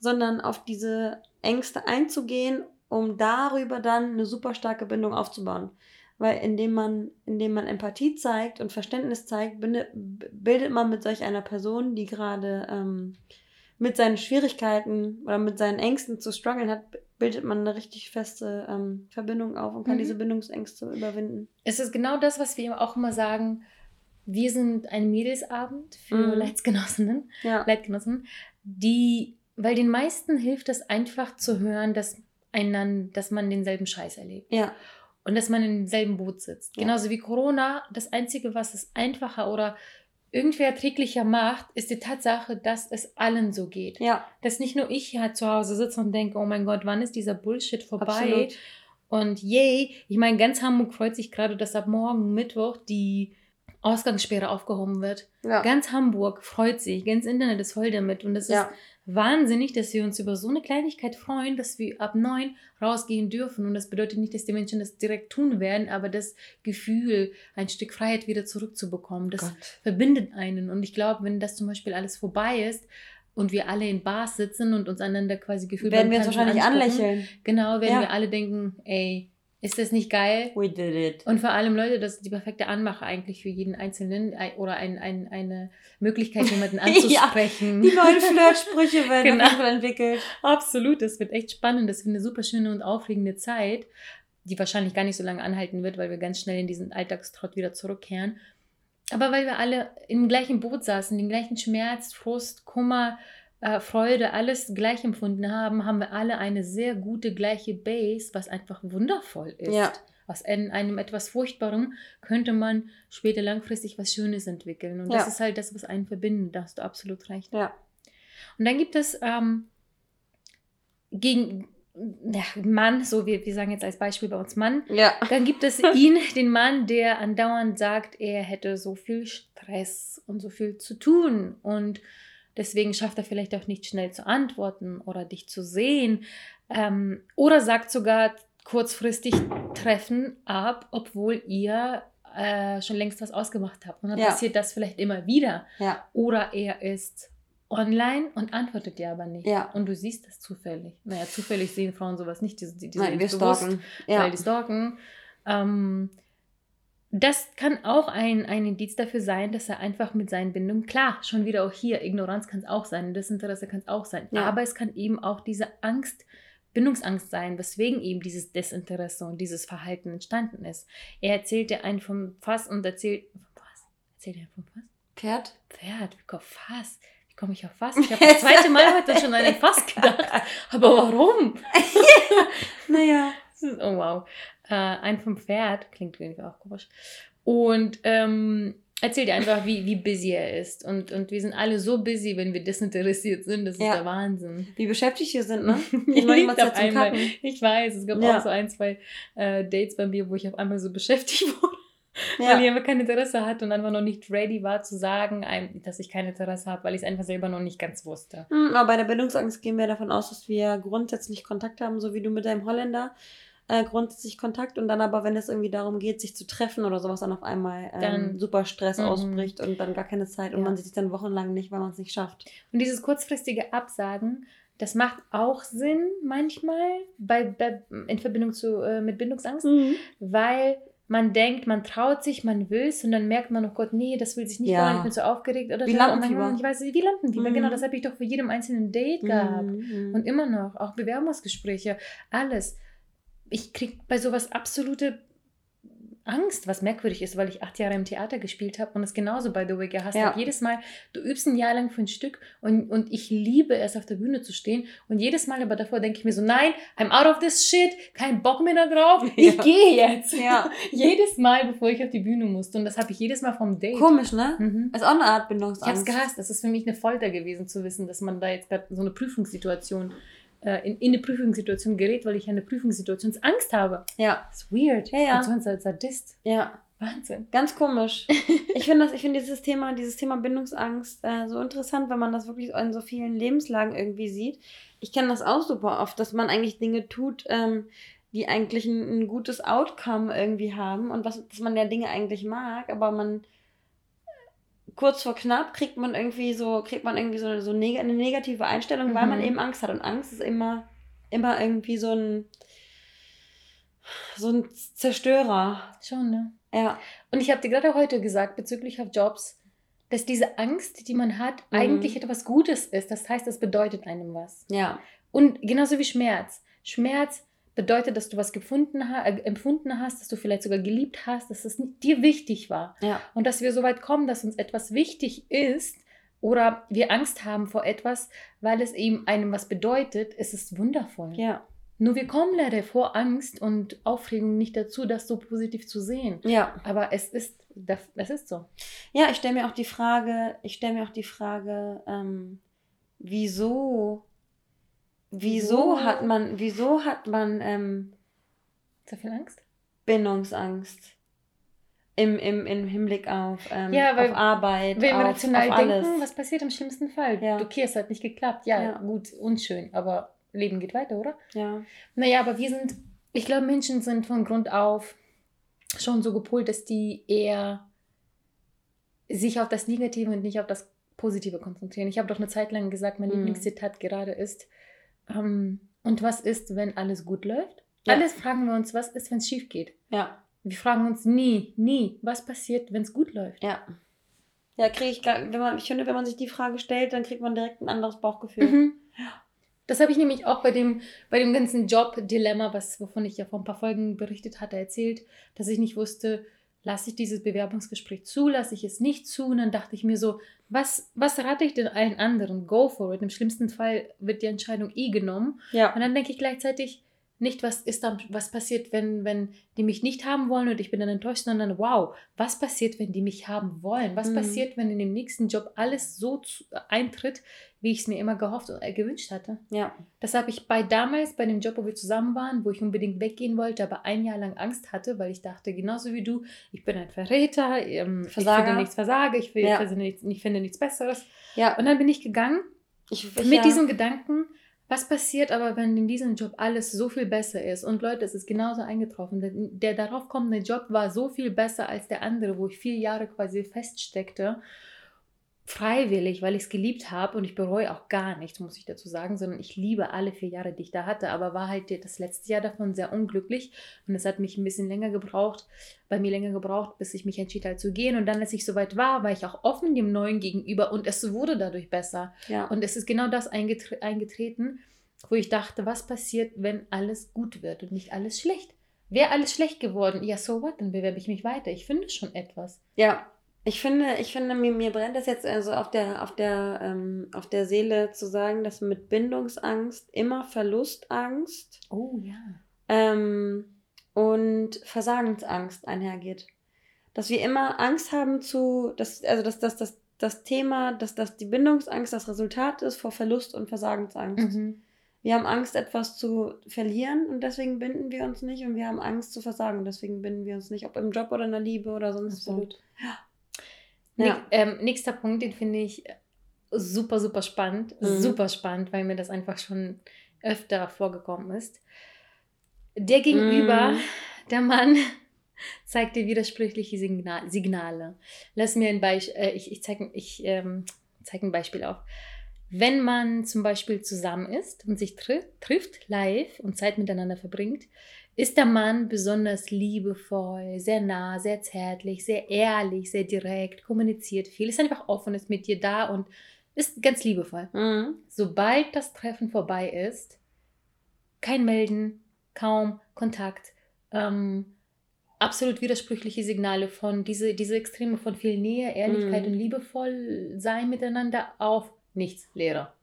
sondern auf diese Ängste einzugehen, um darüber dann eine super starke Bindung aufzubauen weil indem man, indem man Empathie zeigt und Verständnis zeigt, bildet man mit solch einer Person, die gerade ähm, mit seinen Schwierigkeiten oder mit seinen Ängsten zu strugglen hat, bildet man eine richtig feste ähm, Verbindung auf und kann mhm. diese Bindungsängste überwinden. Es ist genau das, was wir auch immer sagen. Wir sind ein Mädelsabend für mhm. Leidgenossinnen, ja. Leidgenossen, die, weil den meisten hilft es einfach zu hören, dass, einander, dass man denselben Scheiß erlebt. Ja und dass man im selben Boot sitzt. Ja. Genauso wie Corona. Das Einzige, was es einfacher oder irgendwie erträglicher macht, ist die Tatsache, dass es allen so geht. Ja. Dass nicht nur ich hier zu Hause sitze und denke, oh mein Gott, wann ist dieser Bullshit vorbei? Absolut. Und yay, ich meine, ganz Hamburg freut sich gerade, dass ab morgen Mittwoch die Ausgangssperre aufgehoben wird. Ja. Ganz Hamburg freut sich, ganz Internet ist voll damit. Und das ja. ist wahnsinnig, dass wir uns über so eine Kleinigkeit freuen, dass wir ab neun rausgehen dürfen. Und das bedeutet nicht, dass die Menschen das direkt tun werden, aber das Gefühl, ein Stück Freiheit wieder zurückzubekommen, das Gott. verbindet einen. Und ich glaube, wenn das zum Beispiel alles vorbei ist, und wir alle in Bars sitzen und uns einander quasi gefühlt werden wir uns wahrscheinlich anlächeln. Genau, werden ja. wir alle denken, ey, ist das nicht geil? We did it. Und vor allem, Leute, das ist die perfekte Anmache eigentlich für jeden Einzelnen oder ein, ein, eine Möglichkeit, jemanden anzusprechen. ja, die neuen Flirtsprüche werden genau. entwickelt. Absolut, das wird echt spannend. Das wird eine super schöne und aufregende Zeit, die wahrscheinlich gar nicht so lange anhalten wird, weil wir ganz schnell in diesen Alltagstrott wieder zurückkehren. Aber weil wir alle im gleichen Boot saßen, den gleichen Schmerz, Frust, Kummer, äh, Freude, alles gleich empfunden haben, haben wir alle eine sehr gute gleiche Base, was einfach wundervoll ist. Ja. Aus einem etwas Furchtbarem könnte man später langfristig was Schönes entwickeln. Und ja. das ist halt das, was einen verbindet. Da hast du absolut recht. Ja. Und dann gibt es ähm, gegen ja, Mann, so wie wir sagen jetzt als Beispiel bei uns Mann, ja. dann gibt es ihn, den Mann, der andauernd sagt, er hätte so viel Stress und so viel zu tun und Deswegen schafft er vielleicht auch nicht schnell zu antworten oder dich zu sehen. Ähm, oder sagt sogar kurzfristig Treffen ab, obwohl ihr äh, schon längst was ausgemacht habt. Und dann ja. passiert das vielleicht immer wieder. Ja. Oder er ist online und antwortet dir aber nicht. Ja. Und du siehst das zufällig. Naja, zufällig sehen Frauen sowas nicht. Die, die, die Nein, wir stalken. Ja. Weil die stalken. Ähm, das kann auch ein, ein Indiz dafür sein, dass er einfach mit seinen Bindungen, klar, schon wieder auch hier, Ignoranz kann es auch sein, Desinteresse kann es auch sein, ja. aber es kann eben auch diese Angst, Bindungsangst sein, weswegen eben dieses Desinteresse und dieses Verhalten entstanden ist. Er erzählt dir einen vom Fass und erzählt, vom Fass? Erzählt er vom Fass? Pferd? Pferd, wie kommt Fass? Wie komme ich auf Fass? Ich habe das zweite Mal heute schon an den Fass gedacht. Aber warum? naja. Oh wow äh, ein vom Pferd, klingt irgendwie auch komisch. Und ähm, erzählt dir einfach, wie, wie busy er ist. Und, und wir sind alle so busy, wenn wir desinteressiert sind. Das ist ja. der Wahnsinn. Wie beschäftigt wir sind, ne? Immer auf einmal. Ich weiß, es gab ja. auch so ein, zwei äh, Dates bei mir, wo ich auf einmal so beschäftigt wurde. Weil ich einfach kein Interesse hatte und einfach noch nicht ready war zu sagen, dass ich kein Interesse habe, weil ich es einfach selber noch nicht ganz wusste. Hm, aber bei der Bildungsangst gehen wir davon aus, dass wir grundsätzlich Kontakt haben, so wie du mit deinem Holländer äh, grundsätzlich Kontakt und dann aber, wenn es irgendwie darum geht, sich zu treffen oder sowas, dann auf einmal ähm, dann, super Stress mhm. ausbricht und dann gar keine Zeit und man sieht sich dann wochenlang nicht, weil man es nicht schafft. Und dieses kurzfristige Absagen, das macht auch Sinn manchmal bei, bei in Verbindung zu, äh, mit Bindungsangst, mhm. weil man denkt, man traut sich, man will es und dann merkt man, oh Gott, nee, das will sich nicht ja. wollen, ich bin so aufgeregt oder wie so. Lampenfieber. Ich weiß, wie Lampenfieber, mhm. genau, das habe ich doch für jedem einzelnen Date mhm. gehabt. Und immer noch, auch Bewerbungsgespräche, alles. Ich kriege bei sowas absolute Angst, was merkwürdig ist, weil ich acht Jahre im Theater gespielt habe und es genauso, by the way, gehasst ja. habe. Jedes Mal, du übst ein Jahr lang für ein Stück und, und ich liebe es, auf der Bühne zu stehen. Und jedes Mal aber davor denke ich mir so, nein, I'm out of this shit, kein Bock mehr da drauf, ich gehe jetzt. Ja. jedes Mal, bevor ich auf die Bühne musste. Und das habe ich jedes Mal vom Date. Komisch, ne? Mhm. Das ist auch eine Art Bindungsangst. Ich habe es gehasst. Das ist für mich eine Folter gewesen, zu wissen, dass man da jetzt gerade so eine Prüfungssituation äh, in, in eine Prüfungssituation gerät, weil ich eine Prüfungssituationsangst habe. Ja. Das ist weird. Ja, ja. Und sonst als Sadist. Ja. Wahnsinn. Ganz komisch. Ich finde das, dieses Thema, dieses Thema Bindungsangst äh, so interessant, wenn man das wirklich in so vielen Lebenslagen irgendwie sieht. Ich kenne das auch super oft, dass man eigentlich Dinge tut, ähm, die eigentlich ein, ein, gutes Outcome irgendwie haben und was, dass man ja Dinge eigentlich mag, aber man kurz vor knapp kriegt man irgendwie so, kriegt man irgendwie so, so neg eine negative Einstellung, mhm. weil man mhm. eben Angst hat. Und Angst ist immer, immer irgendwie so ein, so ein Zerstörer. Schon, ne? Ja. Und ich habe dir gerade heute gesagt, bezüglich auf Jobs, dass diese Angst, die man hat, mhm. eigentlich etwas Gutes ist. Das heißt, es bedeutet einem was. Ja. Und genauso wie Schmerz. Schmerz bedeutet, dass du was gefunden ha äh, empfunden hast, dass du vielleicht sogar geliebt hast, dass es dir wichtig war. Ja. Und dass wir so weit kommen, dass uns etwas wichtig ist oder wir Angst haben vor etwas, weil es eben einem was bedeutet, ist es wundervoll. Ja. Nur wir kommen leider vor Angst und Aufregung nicht dazu, das so positiv zu sehen. Ja. Aber es ist, das ist so. Ja, ich stelle mir auch die Frage, ich stelle mir auch die Frage, ähm, wieso Wieso hat man, wieso hat man ähm, so viel Angst? Bindungsangst. Im, im, Im Hinblick auf, ähm, ja, weil, auf Arbeit, wenn wir rational auf alles. denken, was passiert im schlimmsten Fall? Ja. Okay, es hat nicht geklappt. Ja, ja, gut, unschön, aber Leben geht weiter, oder? Ja. Naja, aber wir sind, ich glaube, Menschen sind von Grund auf schon so gepolt, dass die eher sich auf das Negative und nicht auf das Positive konzentrieren. Ich habe doch eine Zeit lang gesagt, mein mhm. Lieblingszitat gerade ist, ähm, und was ist, wenn alles gut läuft? Ja. Alles fragen wir uns, was ist, wenn es schief geht? Ja. Wir fragen uns nie, nie, was passiert, wenn es gut läuft? Ja. Ja, kriege ich, wenn man, ich finde, wenn man sich die Frage stellt, dann kriegt man direkt ein anderes Bauchgefühl. Mhm. Das habe ich nämlich auch bei dem, bei dem ganzen Job-Dilemma, wovon ich ja vor ein paar Folgen berichtet hatte, erzählt, dass ich nicht wusste, lasse ich dieses Bewerbungsgespräch zu, lasse ich es nicht zu? Und dann dachte ich mir so, was, was rate ich denn allen anderen? Go for it. Im schlimmsten Fall wird die Entscheidung eh genommen. Ja. Und dann denke ich gleichzeitig, nicht, was ist dann, was passiert, wenn, wenn die mich nicht haben wollen und ich bin dann enttäuscht, sondern wow, was passiert, wenn die mich haben wollen? Was mhm. passiert, wenn in dem nächsten Job alles so zu, eintritt, wie ich es mir immer gehofft und äh, gewünscht hatte? Ja. Das habe ich bei damals, bei dem Job, wo wir zusammen waren, wo ich unbedingt weggehen wollte, aber ein Jahr lang Angst hatte, weil ich dachte, genauso wie du, ich bin ein Verräter, ähm, Versager. ich finde nichts Versage, ich, will, ja. ich, finde nichts, ich finde nichts Besseres. Ja. Und dann bin ich gegangen ich, ich, mit ja. diesem Gedanken, was passiert aber, wenn in diesem Job alles so viel besser ist? Und Leute, es ist genauso eingetroffen. Der, der darauf kommende Job war so viel besser als der andere, wo ich vier Jahre quasi feststeckte freiwillig, weil ich es geliebt habe und ich bereue auch gar nichts, muss ich dazu sagen, sondern ich liebe alle vier Jahre, die ich da hatte, aber war halt das letzte Jahr davon sehr unglücklich und es hat mich ein bisschen länger gebraucht, bei mir länger gebraucht, bis ich mich entschied halt zu gehen und dann, als ich soweit war, war ich auch offen dem Neuen gegenüber und es wurde dadurch besser ja. und es ist genau das eingetre eingetreten, wo ich dachte, was passiert, wenn alles gut wird und nicht alles schlecht. Wäre alles schlecht geworden, ja, so what, dann bewerbe ich mich weiter. Ich finde schon etwas. Ja, ich finde, ich finde, mir, mir brennt das jetzt also auf der, auf der, ähm, auf der Seele zu sagen, dass mit Bindungsangst immer Verlustangst oh, ja. ähm, und Versagensangst einhergeht. Dass wir immer Angst haben zu, dass, also dass, dass, dass das Thema, dass, dass die Bindungsangst das Resultat ist vor Verlust und Versagensangst. Mhm. Wir haben Angst, etwas zu verlieren und deswegen binden wir uns nicht und wir haben Angst zu versagen und deswegen binden wir uns nicht, ob im Job oder in der Liebe oder sonst Absolut. wo. Ja. Ja. Ähm, nächster Punkt, den finde ich super, super spannend. Mhm. Super spannend, weil mir das einfach schon öfter vorgekommen ist. Der Gegenüber, mhm. der Mann, zeigt dir widersprüchliche Signal Signale. Lass mir ein Beispiel, äh, ich, ich zeige ich, ähm, zeig ein Beispiel auf. wenn man zum Beispiel zusammen ist und sich tri trifft live und Zeit miteinander verbringt, ist der Mann besonders liebevoll, sehr nah, sehr zärtlich, sehr ehrlich, sehr direkt, kommuniziert viel, ist einfach offen, ist mit dir da und ist ganz liebevoll. Mhm. Sobald das Treffen vorbei ist, kein Melden, kaum Kontakt, ähm, absolut widersprüchliche Signale von diese, diese Extreme von viel Nähe, Ehrlichkeit mhm. und liebevoll sein miteinander auf nichts, Lehrer.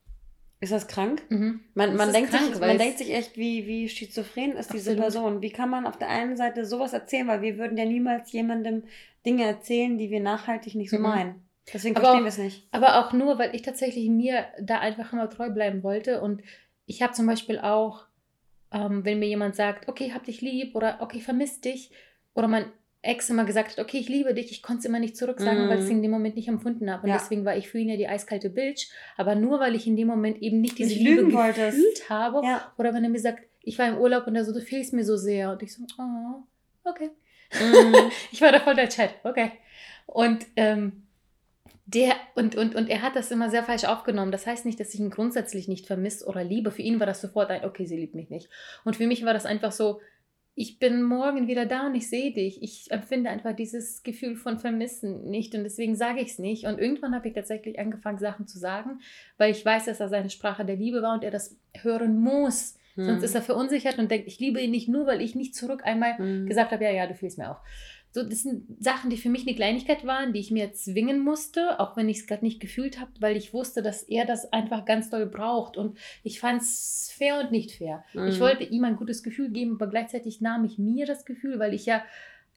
Ist das krank? Mhm. Man, man, denkt, krank, sich, man denkt sich echt, wie, wie schizophren ist diese Person. Wie kann man auf der einen Seite sowas erzählen, weil wir würden ja niemals jemandem Dinge erzählen, die wir nachhaltig nicht so mhm. meinen. Deswegen aber verstehen wir es nicht. Aber auch nur, weil ich tatsächlich mir da einfach immer treu bleiben wollte. Und ich habe zum Beispiel auch, ähm, wenn mir jemand sagt, okay, hab dich lieb oder okay, vermisst dich, oder man Ex immer gesagt hat, okay, ich liebe dich, ich konnte es immer nicht zurücksagen, mm. weil ich es mhm. in dem Moment nicht empfunden habe. Und ja. deswegen war ich für ihn ja die eiskalte Bitch. Aber nur, weil ich in dem Moment eben nicht diese Liebe gefühlt habe. Ja. Oder wenn er mir sagt, ich war im Urlaub und er so, du fehlst mir so sehr. Und ich so, oh, okay. Mm. ich war da voll der Chat, okay. Und ähm, der, und, und, und er hat das immer sehr falsch aufgenommen. Das heißt nicht, dass ich ihn grundsätzlich nicht vermisst oder liebe. Für ihn war das sofort ein, okay, sie liebt mich nicht. Und für mich war das einfach so, ich bin morgen wieder da und ich sehe dich. Ich empfinde einfach dieses Gefühl von Vermissen nicht und deswegen sage ich es nicht. Und irgendwann habe ich tatsächlich angefangen, Sachen zu sagen, weil ich weiß, dass er seine Sprache der Liebe war und er das hören muss. Hm. Sonst ist er verunsichert und denkt, ich liebe ihn nicht nur, weil ich nicht zurück einmal hm. gesagt habe, ja, ja, du fühlst mir auch. So, das sind Sachen, die für mich eine Kleinigkeit waren, die ich mir zwingen musste, auch wenn ich es gerade nicht gefühlt habe, weil ich wusste, dass er das einfach ganz doll braucht. Und ich fand es fair und nicht fair. Mhm. Ich wollte ihm ein gutes Gefühl geben, aber gleichzeitig nahm ich mir das Gefühl, weil ich ja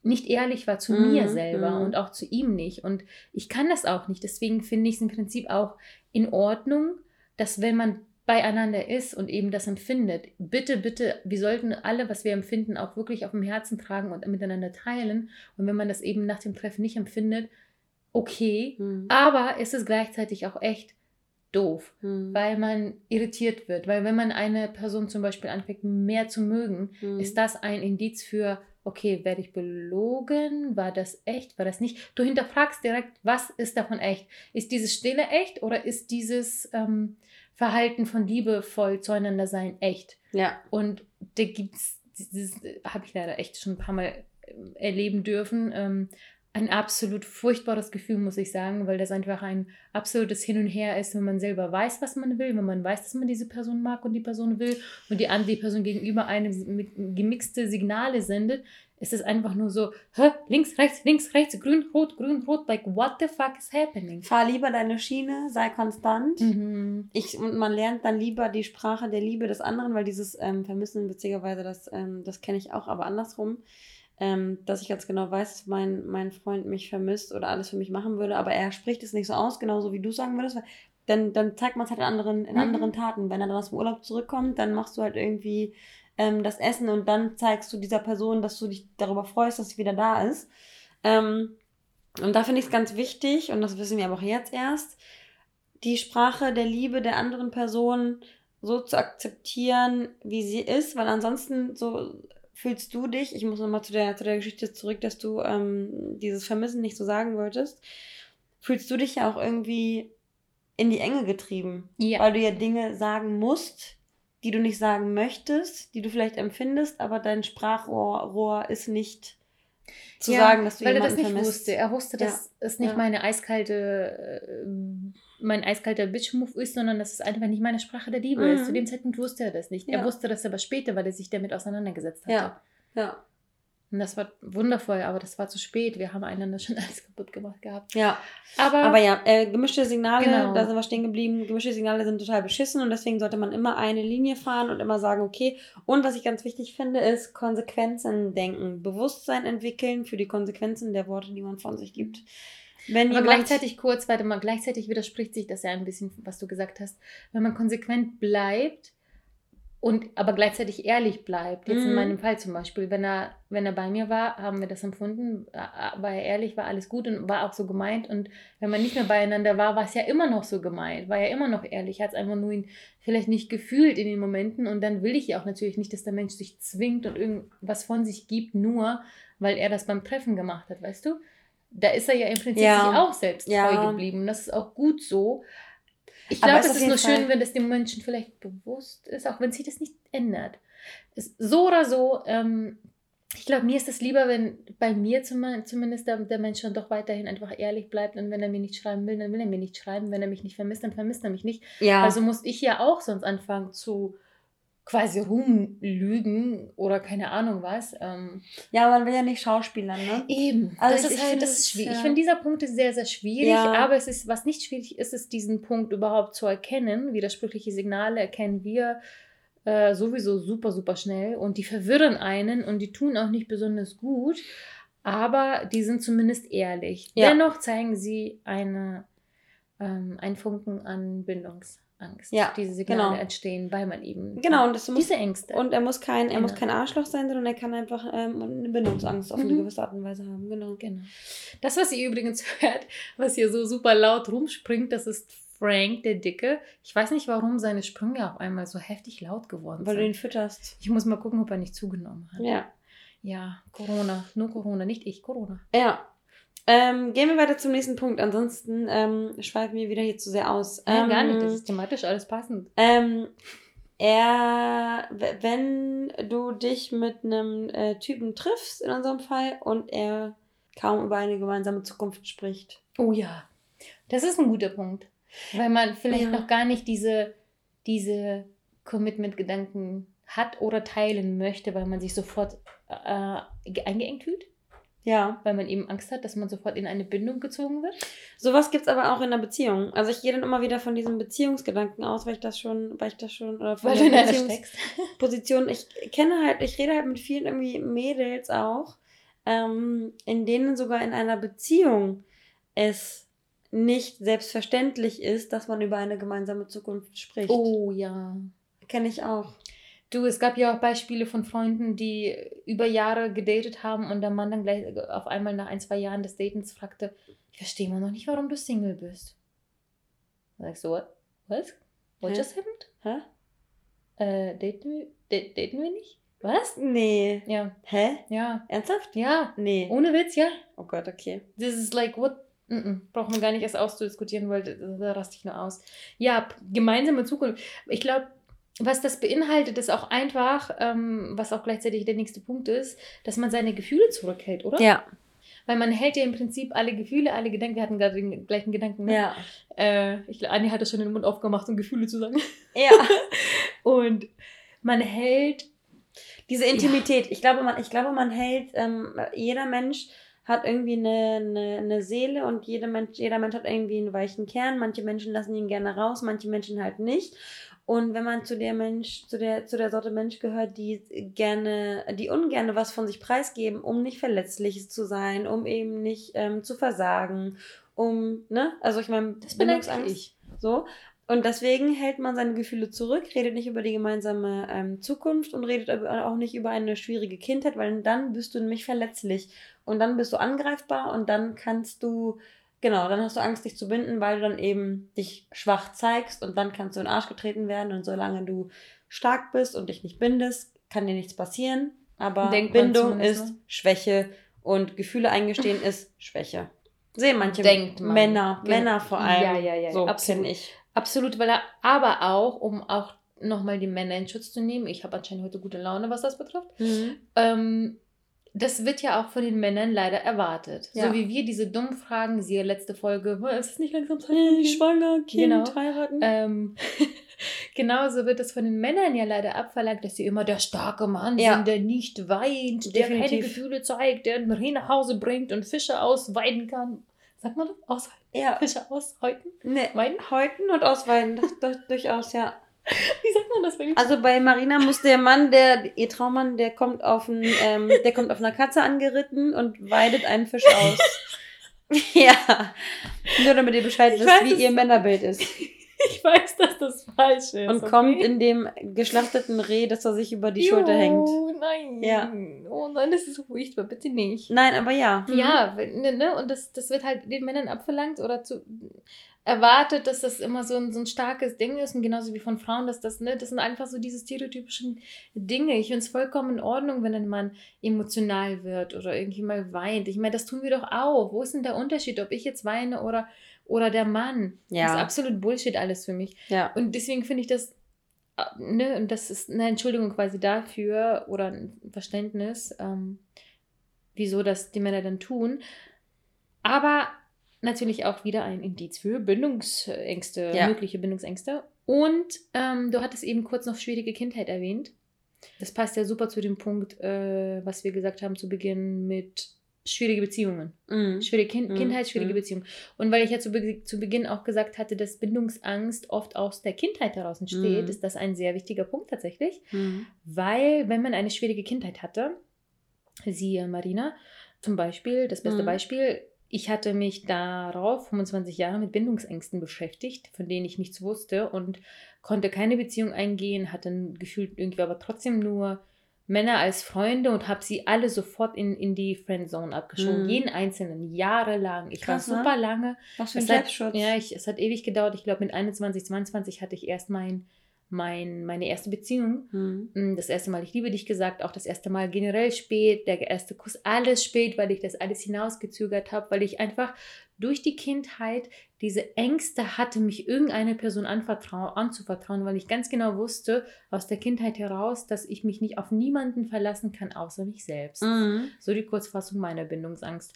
nicht ehrlich war zu mhm. mir selber mhm. und auch zu ihm nicht. Und ich kann das auch nicht. Deswegen finde ich es im Prinzip auch in Ordnung, dass wenn man beieinander ist und eben das empfindet. Bitte, bitte, wir sollten alle, was wir empfinden, auch wirklich auf dem Herzen tragen und miteinander teilen. Und wenn man das eben nach dem Treffen nicht empfindet, okay, mhm. aber es ist gleichzeitig auch echt doof, mhm. weil man irritiert wird. Weil wenn man eine Person zum Beispiel anfängt, mehr zu mögen, mhm. ist das ein Indiz für, okay, werde ich belogen? War das echt? War das nicht? Du hinterfragst direkt, was ist davon echt? Ist dieses Stille echt oder ist dieses... Ähm, Verhalten von liebevoll zueinander sein echt. Ja. Und da gibt's, das habe ich leider echt schon ein paar Mal ähm, erleben dürfen. Ähm, ein absolut furchtbares Gefühl, muss ich sagen, weil das einfach ein absolutes Hin und Her ist, wenn man selber weiß, was man will, wenn man weiß, dass man diese Person mag und die Person will und die andere Person gegenüber einem gemixte Signale sendet, ist es einfach nur so, Hä? links, rechts, links, rechts, grün, rot, grün, rot, like what the fuck is happening? Fahr lieber deine Schiene, sei konstant. Mhm. Ich, und man lernt dann lieber die Sprache der Liebe des anderen, weil dieses ähm, Vermissen, witzigerweise, das, ähm, das kenne ich auch, aber andersrum. Ähm, dass ich ganz genau weiß, dass mein, mein Freund mich vermisst oder alles für mich machen würde, aber er spricht es nicht so aus, genauso wie du sagen würdest, dann, dann zeigt man es halt in anderen, in mhm. anderen Taten. Wenn er dann aus dem Urlaub zurückkommt, dann machst du halt irgendwie ähm, das Essen und dann zeigst du dieser Person, dass du dich darüber freust, dass sie wieder da ist. Ähm, und da finde ich es ganz wichtig, und das wissen wir aber auch jetzt erst, die Sprache der Liebe der anderen Person so zu akzeptieren, wie sie ist, weil ansonsten so fühlst du dich, ich muss nochmal zu der, zu der Geschichte zurück, dass du ähm, dieses Vermissen nicht so sagen wolltest, fühlst du dich ja auch irgendwie in die Enge getrieben, ja. weil du ja Dinge sagen musst, die du nicht sagen möchtest, die du vielleicht empfindest, aber dein Sprachrohr Rohr ist nicht zu ja, sagen, dass du weil jemanden er das nicht vermisst. wusste. Er wusste, ja. es nicht meine eiskalte, äh, mein eiskalter Bitch-Move ist, sondern dass es einfach nicht meine Sprache der Liebe mhm. ist. Zu dem Zeitpunkt wusste er das nicht. Er wusste das aber später, weil er sich damit auseinandergesetzt hatte. Ja, ja. Und das war wundervoll, aber das war zu spät. Wir haben einander schon alles kaputt gemacht gehabt. Ja. Aber, aber ja, äh, gemischte Signale, genau. da sind wir stehen geblieben. Gemischte Signale sind total beschissen und deswegen sollte man immer eine Linie fahren und immer sagen, okay. Und was ich ganz wichtig finde, ist Konsequenzen denken. Bewusstsein entwickeln für die Konsequenzen der Worte, die man von sich gibt. Wenn aber gleichzeitig kurz, warte mal, gleichzeitig widerspricht sich das ja ein bisschen, was du gesagt hast. Wenn man konsequent bleibt, und aber gleichzeitig ehrlich bleibt. Jetzt mm. in mhm. meinem Fall zum Beispiel, wenn er, wenn er bei mir war, haben wir das empfunden, äh, äh, war er ehrlich, war alles gut und war auch so gemeint. Und wenn man nicht mehr beieinander war, war es ja immer noch so gemeint, war ja immer noch ehrlich, hat es einfach nur ihn vielleicht nicht gefühlt in den Momenten. Und dann will ich ja auch natürlich nicht, dass der Mensch sich zwingt und irgendwas von sich gibt, nur weil er das beim Treffen gemacht hat, weißt du? Da ist er ja im Prinzip ja. sich auch selbst ja. treu geblieben. Und das ist auch gut so. Ich glaube, es ist nur Fall schön, wenn das dem Menschen vielleicht bewusst ist, auch wenn sich das nicht ändert. Es, so oder so, ähm, ich glaube, mir ist es lieber, wenn bei mir zumindest der, der Mensch dann doch weiterhin einfach ehrlich bleibt und wenn er mir nicht schreiben will, dann will er mir nicht schreiben. Wenn er mich nicht vermisst, dann vermisst er mich nicht. Ja. Also muss ich ja auch sonst anfangen zu quasi rumlügen oder keine Ahnung was. Ähm, ja, man will ja nicht Schauspielern, ne? Eben. Also das ist halt, das ist schwierig. Ja. Ich finde, dieser Punkt ist sehr, sehr schwierig, ja. aber es ist, was nicht schwierig ist, ist diesen Punkt überhaupt zu erkennen. Widersprüchliche Signale erkennen wir äh, sowieso super, super schnell und die verwirren einen und die tun auch nicht besonders gut, aber die sind zumindest ehrlich. Ja. Dennoch zeigen sie eine, ähm, einen Funken an Bindungs. Angst. Ja, diese Signale genau. entstehen, weil man eben genau, und das muss, diese Ängste. Und er muss kein, er genau. muss kein Arschloch sein, sondern er kann einfach ähm, eine Bindungsangst auf mhm. eine gewisse Art und Weise haben. Genau. genau. Das, was ihr übrigens hört, was hier so super laut rumspringt, das ist Frank, der Dicke. Ich weiß nicht, warum seine Sprünge auf einmal so heftig laut geworden Weil sind. Weil du ihn fütterst. Ich muss mal gucken, ob er nicht zugenommen hat. Ja. Ja, Corona. Nur Corona, nicht ich, Corona. Ja. Ähm, gehen wir weiter zum nächsten Punkt. Ansonsten ähm, schweifen wir wieder hier zu sehr aus. Ja, ähm, gar nicht. Das ist thematisch alles passend. Ähm, er, wenn du dich mit einem äh, Typen triffst, in unserem Fall, und er kaum über eine gemeinsame Zukunft spricht. Oh ja, das ist ein guter Punkt. Weil man vielleicht ja. noch gar nicht diese, diese Commitment-Gedanken hat oder teilen möchte, weil man sich sofort äh, eingeengt fühlt. Ja. Weil man eben Angst hat, dass man sofort in eine Bindung gezogen wird. Sowas gibt es aber auch in einer Beziehung. Also ich gehe dann immer wieder von diesem Beziehungsgedanken aus, weil ich das schon, weil ich das schon, oder von weil der Beziehungsposition, ich kenne halt, ich rede halt mit vielen irgendwie Mädels auch, ähm, in denen sogar in einer Beziehung es nicht selbstverständlich ist, dass man über eine gemeinsame Zukunft spricht. Oh ja. Kenne ich auch. Du, es gab ja auch Beispiele von Freunden, die über Jahre gedatet haben und der Mann dann gleich auf einmal nach ein, zwei Jahren des Datens fragte, ich verstehe immer noch nicht, warum du Single bist. Da sagst du, what? Was? What Hä? just happened? Hä? Äh, daten wir, daten wir nicht? Was? Nee. Ja. Hä? Ja. Ernsthaft? Ja. Nee. Ohne Witz, ja. Oh Gott, okay. This is like, what? Mm -mm. Brauchen wir gar nicht erst auszudiskutieren, weil da, da raste ich nur aus. Ja, gemeinsame Zukunft. Ich glaube, was das beinhaltet, ist auch einfach, ähm, was auch gleichzeitig der nächste Punkt ist, dass man seine Gefühle zurückhält, oder? Ja. Weil man hält ja im Prinzip alle Gefühle, alle Gedanken, wir hatten gerade den gleichen Gedanken. Ne? Ja. Äh, ich, Anni hatte schon den Mund aufgemacht, um Gefühle zu sagen. Ja. Und man hält diese Intimität. Ja. Ich glaube, man, ich glaube, man hält, ähm, jeder Mensch hat irgendwie eine, eine, eine Seele und jeder Mensch, jeder Mensch hat irgendwie einen weichen Kern. Manche Menschen lassen ihn gerne raus, manche Menschen halt nicht. Und wenn man zu der Mensch, zu der, zu der Sorte Mensch gehört, die gerne, die ungerne was von sich preisgeben, um nicht verletzlich zu sein, um eben nicht ähm, zu versagen, um, ne? Also ich meine, das bin ich. So. Und deswegen hält man seine Gefühle zurück, redet nicht über die gemeinsame ähm, Zukunft und redet auch nicht über eine schwierige Kindheit, weil dann bist du nämlich verletzlich und dann bist du angreifbar und dann kannst du Genau, dann hast du Angst, dich zu binden, weil du dann eben dich schwach zeigst und dann kannst du in den Arsch getreten werden. Und solange du stark bist und dich nicht bindest, kann dir nichts passieren. Aber Denkt Bindung ist ne? Schwäche und Gefühle eingestehen ist Schwäche. Sehen manche man. Männer, Gen Männer vor allem. Ja, ja, ja. So Absolut. ich. Absolut, weil er aber auch, um auch nochmal die Männer in Schutz zu nehmen, ich habe anscheinend heute gute Laune, was das betrifft, mhm. ähm, das wird ja auch von den Männern leider erwartet. Ja. So wie wir diese dummen Fragen, siehe letzte Folge, ist es nicht langsam Zeit? Hey, schwanger, Kind, genau. heiraten. Ähm, genauso wird es von den Männern ja leider abverlangt, dass sie immer der starke Mann ja. sind, der nicht weint, der keine Gefühle zeigt, der einen Reh nach Hause bringt und Fische ausweiden kann. Sagt man das? Ausweiden? Ja. Fische aushäuten? Nee, weiden? häuten und ausweiden, das, das durchaus, ja. Wie sagt man das? Wenn also bei Marina muss der Mann, der ihr Traummann, der kommt auf ein, ähm, der kommt auf einer Katze angeritten und weidet einen Fisch aus. ja. Nur damit ihr Bescheid wisst, wie ihr Männerbild ist. Ich weiß, dass das falsch ist. Und okay? kommt in dem geschlachteten Reh, dass er sich über die jo, Schulter hängt. Oh nein. Ja. Oh nein, das ist furchtbar. Bitte nicht. Nein, aber ja. Ja, ne, ne? Und das, das wird halt den Männern abverlangt oder zu erwartet, dass das immer so ein, so ein starkes Ding ist und genauso wie von Frauen, dass das, ne, das sind einfach so diese stereotypischen Dinge. Ich finde es vollkommen in Ordnung, wenn ein Mann emotional wird oder irgendwie mal weint. Ich meine, das tun wir doch auch. Wo ist denn der Unterschied, ob ich jetzt weine oder oder der Mann. Ja. Das ist absolut Bullshit alles für mich. Ja. Und deswegen finde ich das, äh, ne, und das ist eine Entschuldigung quasi dafür oder ein Verständnis, ähm, wieso das die Männer dann tun. Aber natürlich auch wieder ein Indiz für Bindungsängste, Ja. mögliche Bindungsängste. Und ähm, du hattest eben kurz noch schwierige Kindheit erwähnt. Das passt ja super zu dem Punkt, äh, was wir gesagt haben zu Beginn mit schwierige Beziehungen. Mhm. Schwierige kind Mhm. Kindheit, schwierige Mhm. Beziehungen. Und weil ich ja zu, Be zu Beginn auch gesagt hatte, dass Bindungsangst oft aus der Kindheit heraus entsteht, Mhm. ist das ein sehr wichtiger Punkt tatsächlich. Mhm. Weil, wenn man eine schwierige Kindheit hatte, siehe Marina zum Beispiel, das beste Mhm. Beispiel, ich hatte mich darauf 25 Jahre mit Bindungsängsten beschäftigt, von denen ich nichts wusste und konnte keine Beziehung eingehen, hatte gefühlt irgendwie aber trotzdem nur Männer als Freunde und habe sie alle sofort in, in die Friendzone abgeschoben. Mhm. Jeden einzelnen, jahrelang. Ich Krass, war ne? super lange. Was für ein Es hat, Selbstschutz. ja, ich, es hat ewig gedauert. Ich glaube, mit 21, 22 hatte ich erst mein, mein, meine erste Beziehung. Mhm. Mm, Das erste Mal, ich liebe dich gesagt, auch das erste Mal generell spät, der erste Kuss, alles spät, weil ich das alles hinausgezögert habe, weil ich einfach durch die Kindheit diese Ängste hatte, mich irgendeiner Person anzuvertrauen, weil ich ganz genau wusste aus der Kindheit heraus, dass ich mich nicht auf niemanden verlassen kann, außer mich selbst. Mhm. So die Kurzfassung meiner Bindungsangst.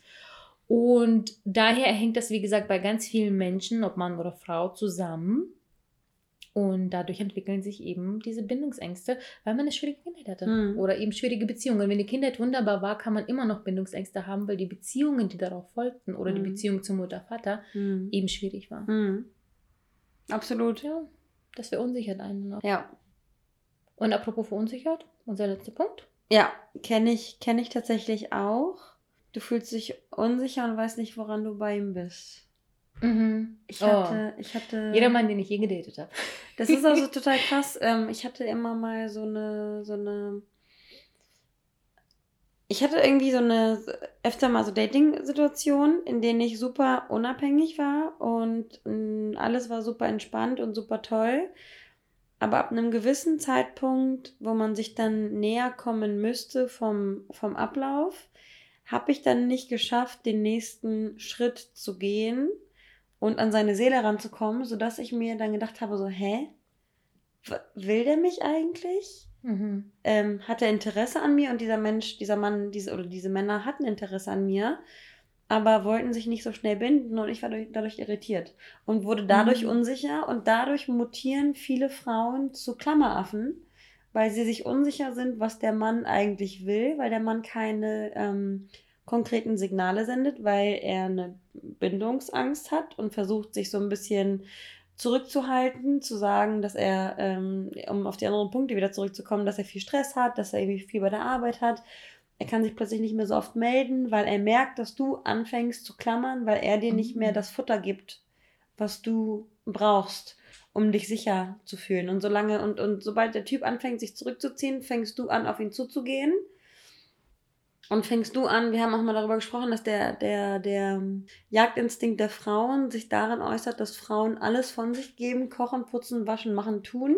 Und daher hängt das, wie gesagt, bei ganz vielen Menschen, ob Mann oder Frau, zusammen. Und dadurch entwickeln sich eben diese Bindungsängste, weil man eine schwierige Kindheit hatte. Mhm. Oder eben schwierige Beziehungen. Wenn die Kindheit wunderbar war, kann man immer noch Bindungsängste haben, weil die Beziehungen, die darauf folgten, oder die Mhm. Beziehung zur Mutter, Vater, Mhm. eben schwierig war. Mhm. Absolut. Ja, das verunsichert einen noch. Ja. Und apropos verunsichert, unser letzter Punkt. Ja, kenne ich, kenn ich tatsächlich auch. Du fühlst dich unsicher und weißt nicht, woran du bei ihm bist. Mhm. Ich Oh. hatte, ich hatte. Jeder Mann, den ich je gedatet habe. Das ist also total krass. Ähm, ich hatte immer mal so eine, so eine. Ich hatte irgendwie so eine, öfter mal so Dating-Situationen, in denen ich super unabhängig war und mh, alles war super entspannt und super toll. Aber ab einem gewissen Zeitpunkt, wo man sich dann näher kommen müsste vom, vom Ablauf, habe ich dann nicht geschafft, den nächsten Schritt zu gehen und an seine Seele ranzukommen, sodass ich mir dann gedacht habe, so, hä? Will der mich eigentlich? Mhm. Ähm, hat er Interesse an mir und dieser Mensch, dieser Mann, diese oder diese Männer hatten Interesse an mir, aber wollten sich nicht so schnell binden und ich war dadurch, dadurch irritiert und wurde dadurch Mhm. unsicher und dadurch mutieren viele Frauen zu Klammeraffen, weil sie sich unsicher sind, was der Mann eigentlich will, weil der Mann keine ähm, konkreten Signale sendet, weil er eine Bindungsangst hat und versucht sich so ein bisschen zurückzuhalten, zu sagen, dass er, ähm, um auf die anderen Punkte wieder zurückzukommen, dass er viel Stress hat, dass er irgendwie viel bei der Arbeit hat. Er kann sich plötzlich nicht mehr so oft melden, weil er merkt, dass du anfängst zu klammern, weil er dir nicht mehr Mhm. das Futter gibt, was du brauchst, um dich sicher zu fühlen. Und solange und, und sobald der Typ anfängt, sich zurückzuziehen, fängst du an, auf ihn zuzugehen. Und fängst du an, wir haben auch mal darüber gesprochen, dass der, der, der Jagdinstinkt der Frauen sich darin äußert, dass Frauen alles von sich geben, kochen, putzen, waschen, machen, tun.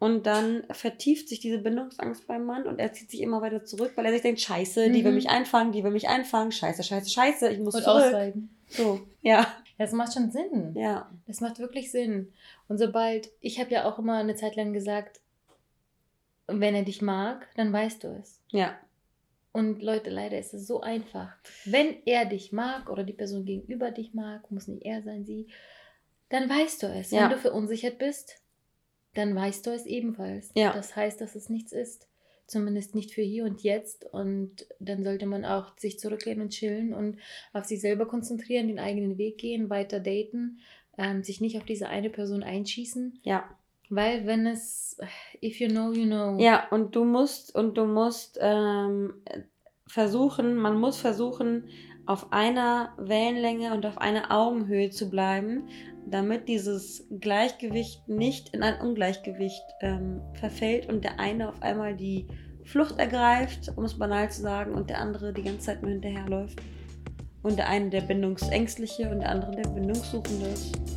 Und dann vertieft sich diese Bindungsangst beim Mann und er zieht sich immer weiter zurück, weil er sich denkt, scheiße, die will Mhm. mich einfangen, die will mich einfangen, scheiße, scheiße, scheiße, ich muss Und zurück. ausweiten. So, ja, Das macht schon Sinn. ja. Das macht wirklich Sinn. Und sobald, ich habe ja auch immer eine Zeit lang gesagt, wenn er dich mag, dann weißt du es. Ja, Und Leute, leider ist es so einfach. Wenn er dich mag oder die Person gegenüber dich mag, muss nicht er sein, sie, dann weißt du es. Ja. Wenn du verunsichert bist, dann weißt du es ebenfalls. Ja. Das heißt, dass es nichts ist. Zumindest nicht für hier und jetzt. Und dann sollte man auch sich zurücklehnen und chillen und auf sich selber konzentrieren, den eigenen Weg gehen, weiter daten, ähm, sich nicht auf diese eine Person einschießen. ja. Weil wenn es, if you know, you know. Ja, und du musst, und du musst ähm, versuchen, man muss versuchen, auf einer Wellenlänge und auf einer Augenhöhe zu bleiben, damit dieses Gleichgewicht nicht in ein Ungleichgewicht ähm, verfällt und der eine auf einmal die Flucht ergreift, um es banal zu sagen, und der andere die ganze Zeit nur hinterherläuft. Und der eine der Bindungsängstliche und der andere der Bindungssuchende ist.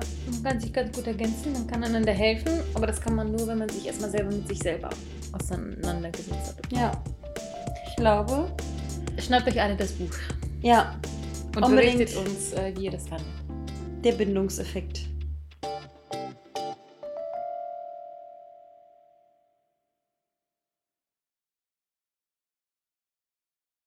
Ja, man kann sich ganz gut ergänzen, man kann einander helfen, aber das kann man nur, wenn man sich erstmal selber mit sich selber auseinandergesetzt hat. Ja, ich glaube. Schnappt euch alle das Buch Ja, und Unbedingt. berichtet uns, äh, wie ihr das fandet. Der Bindungseffekt.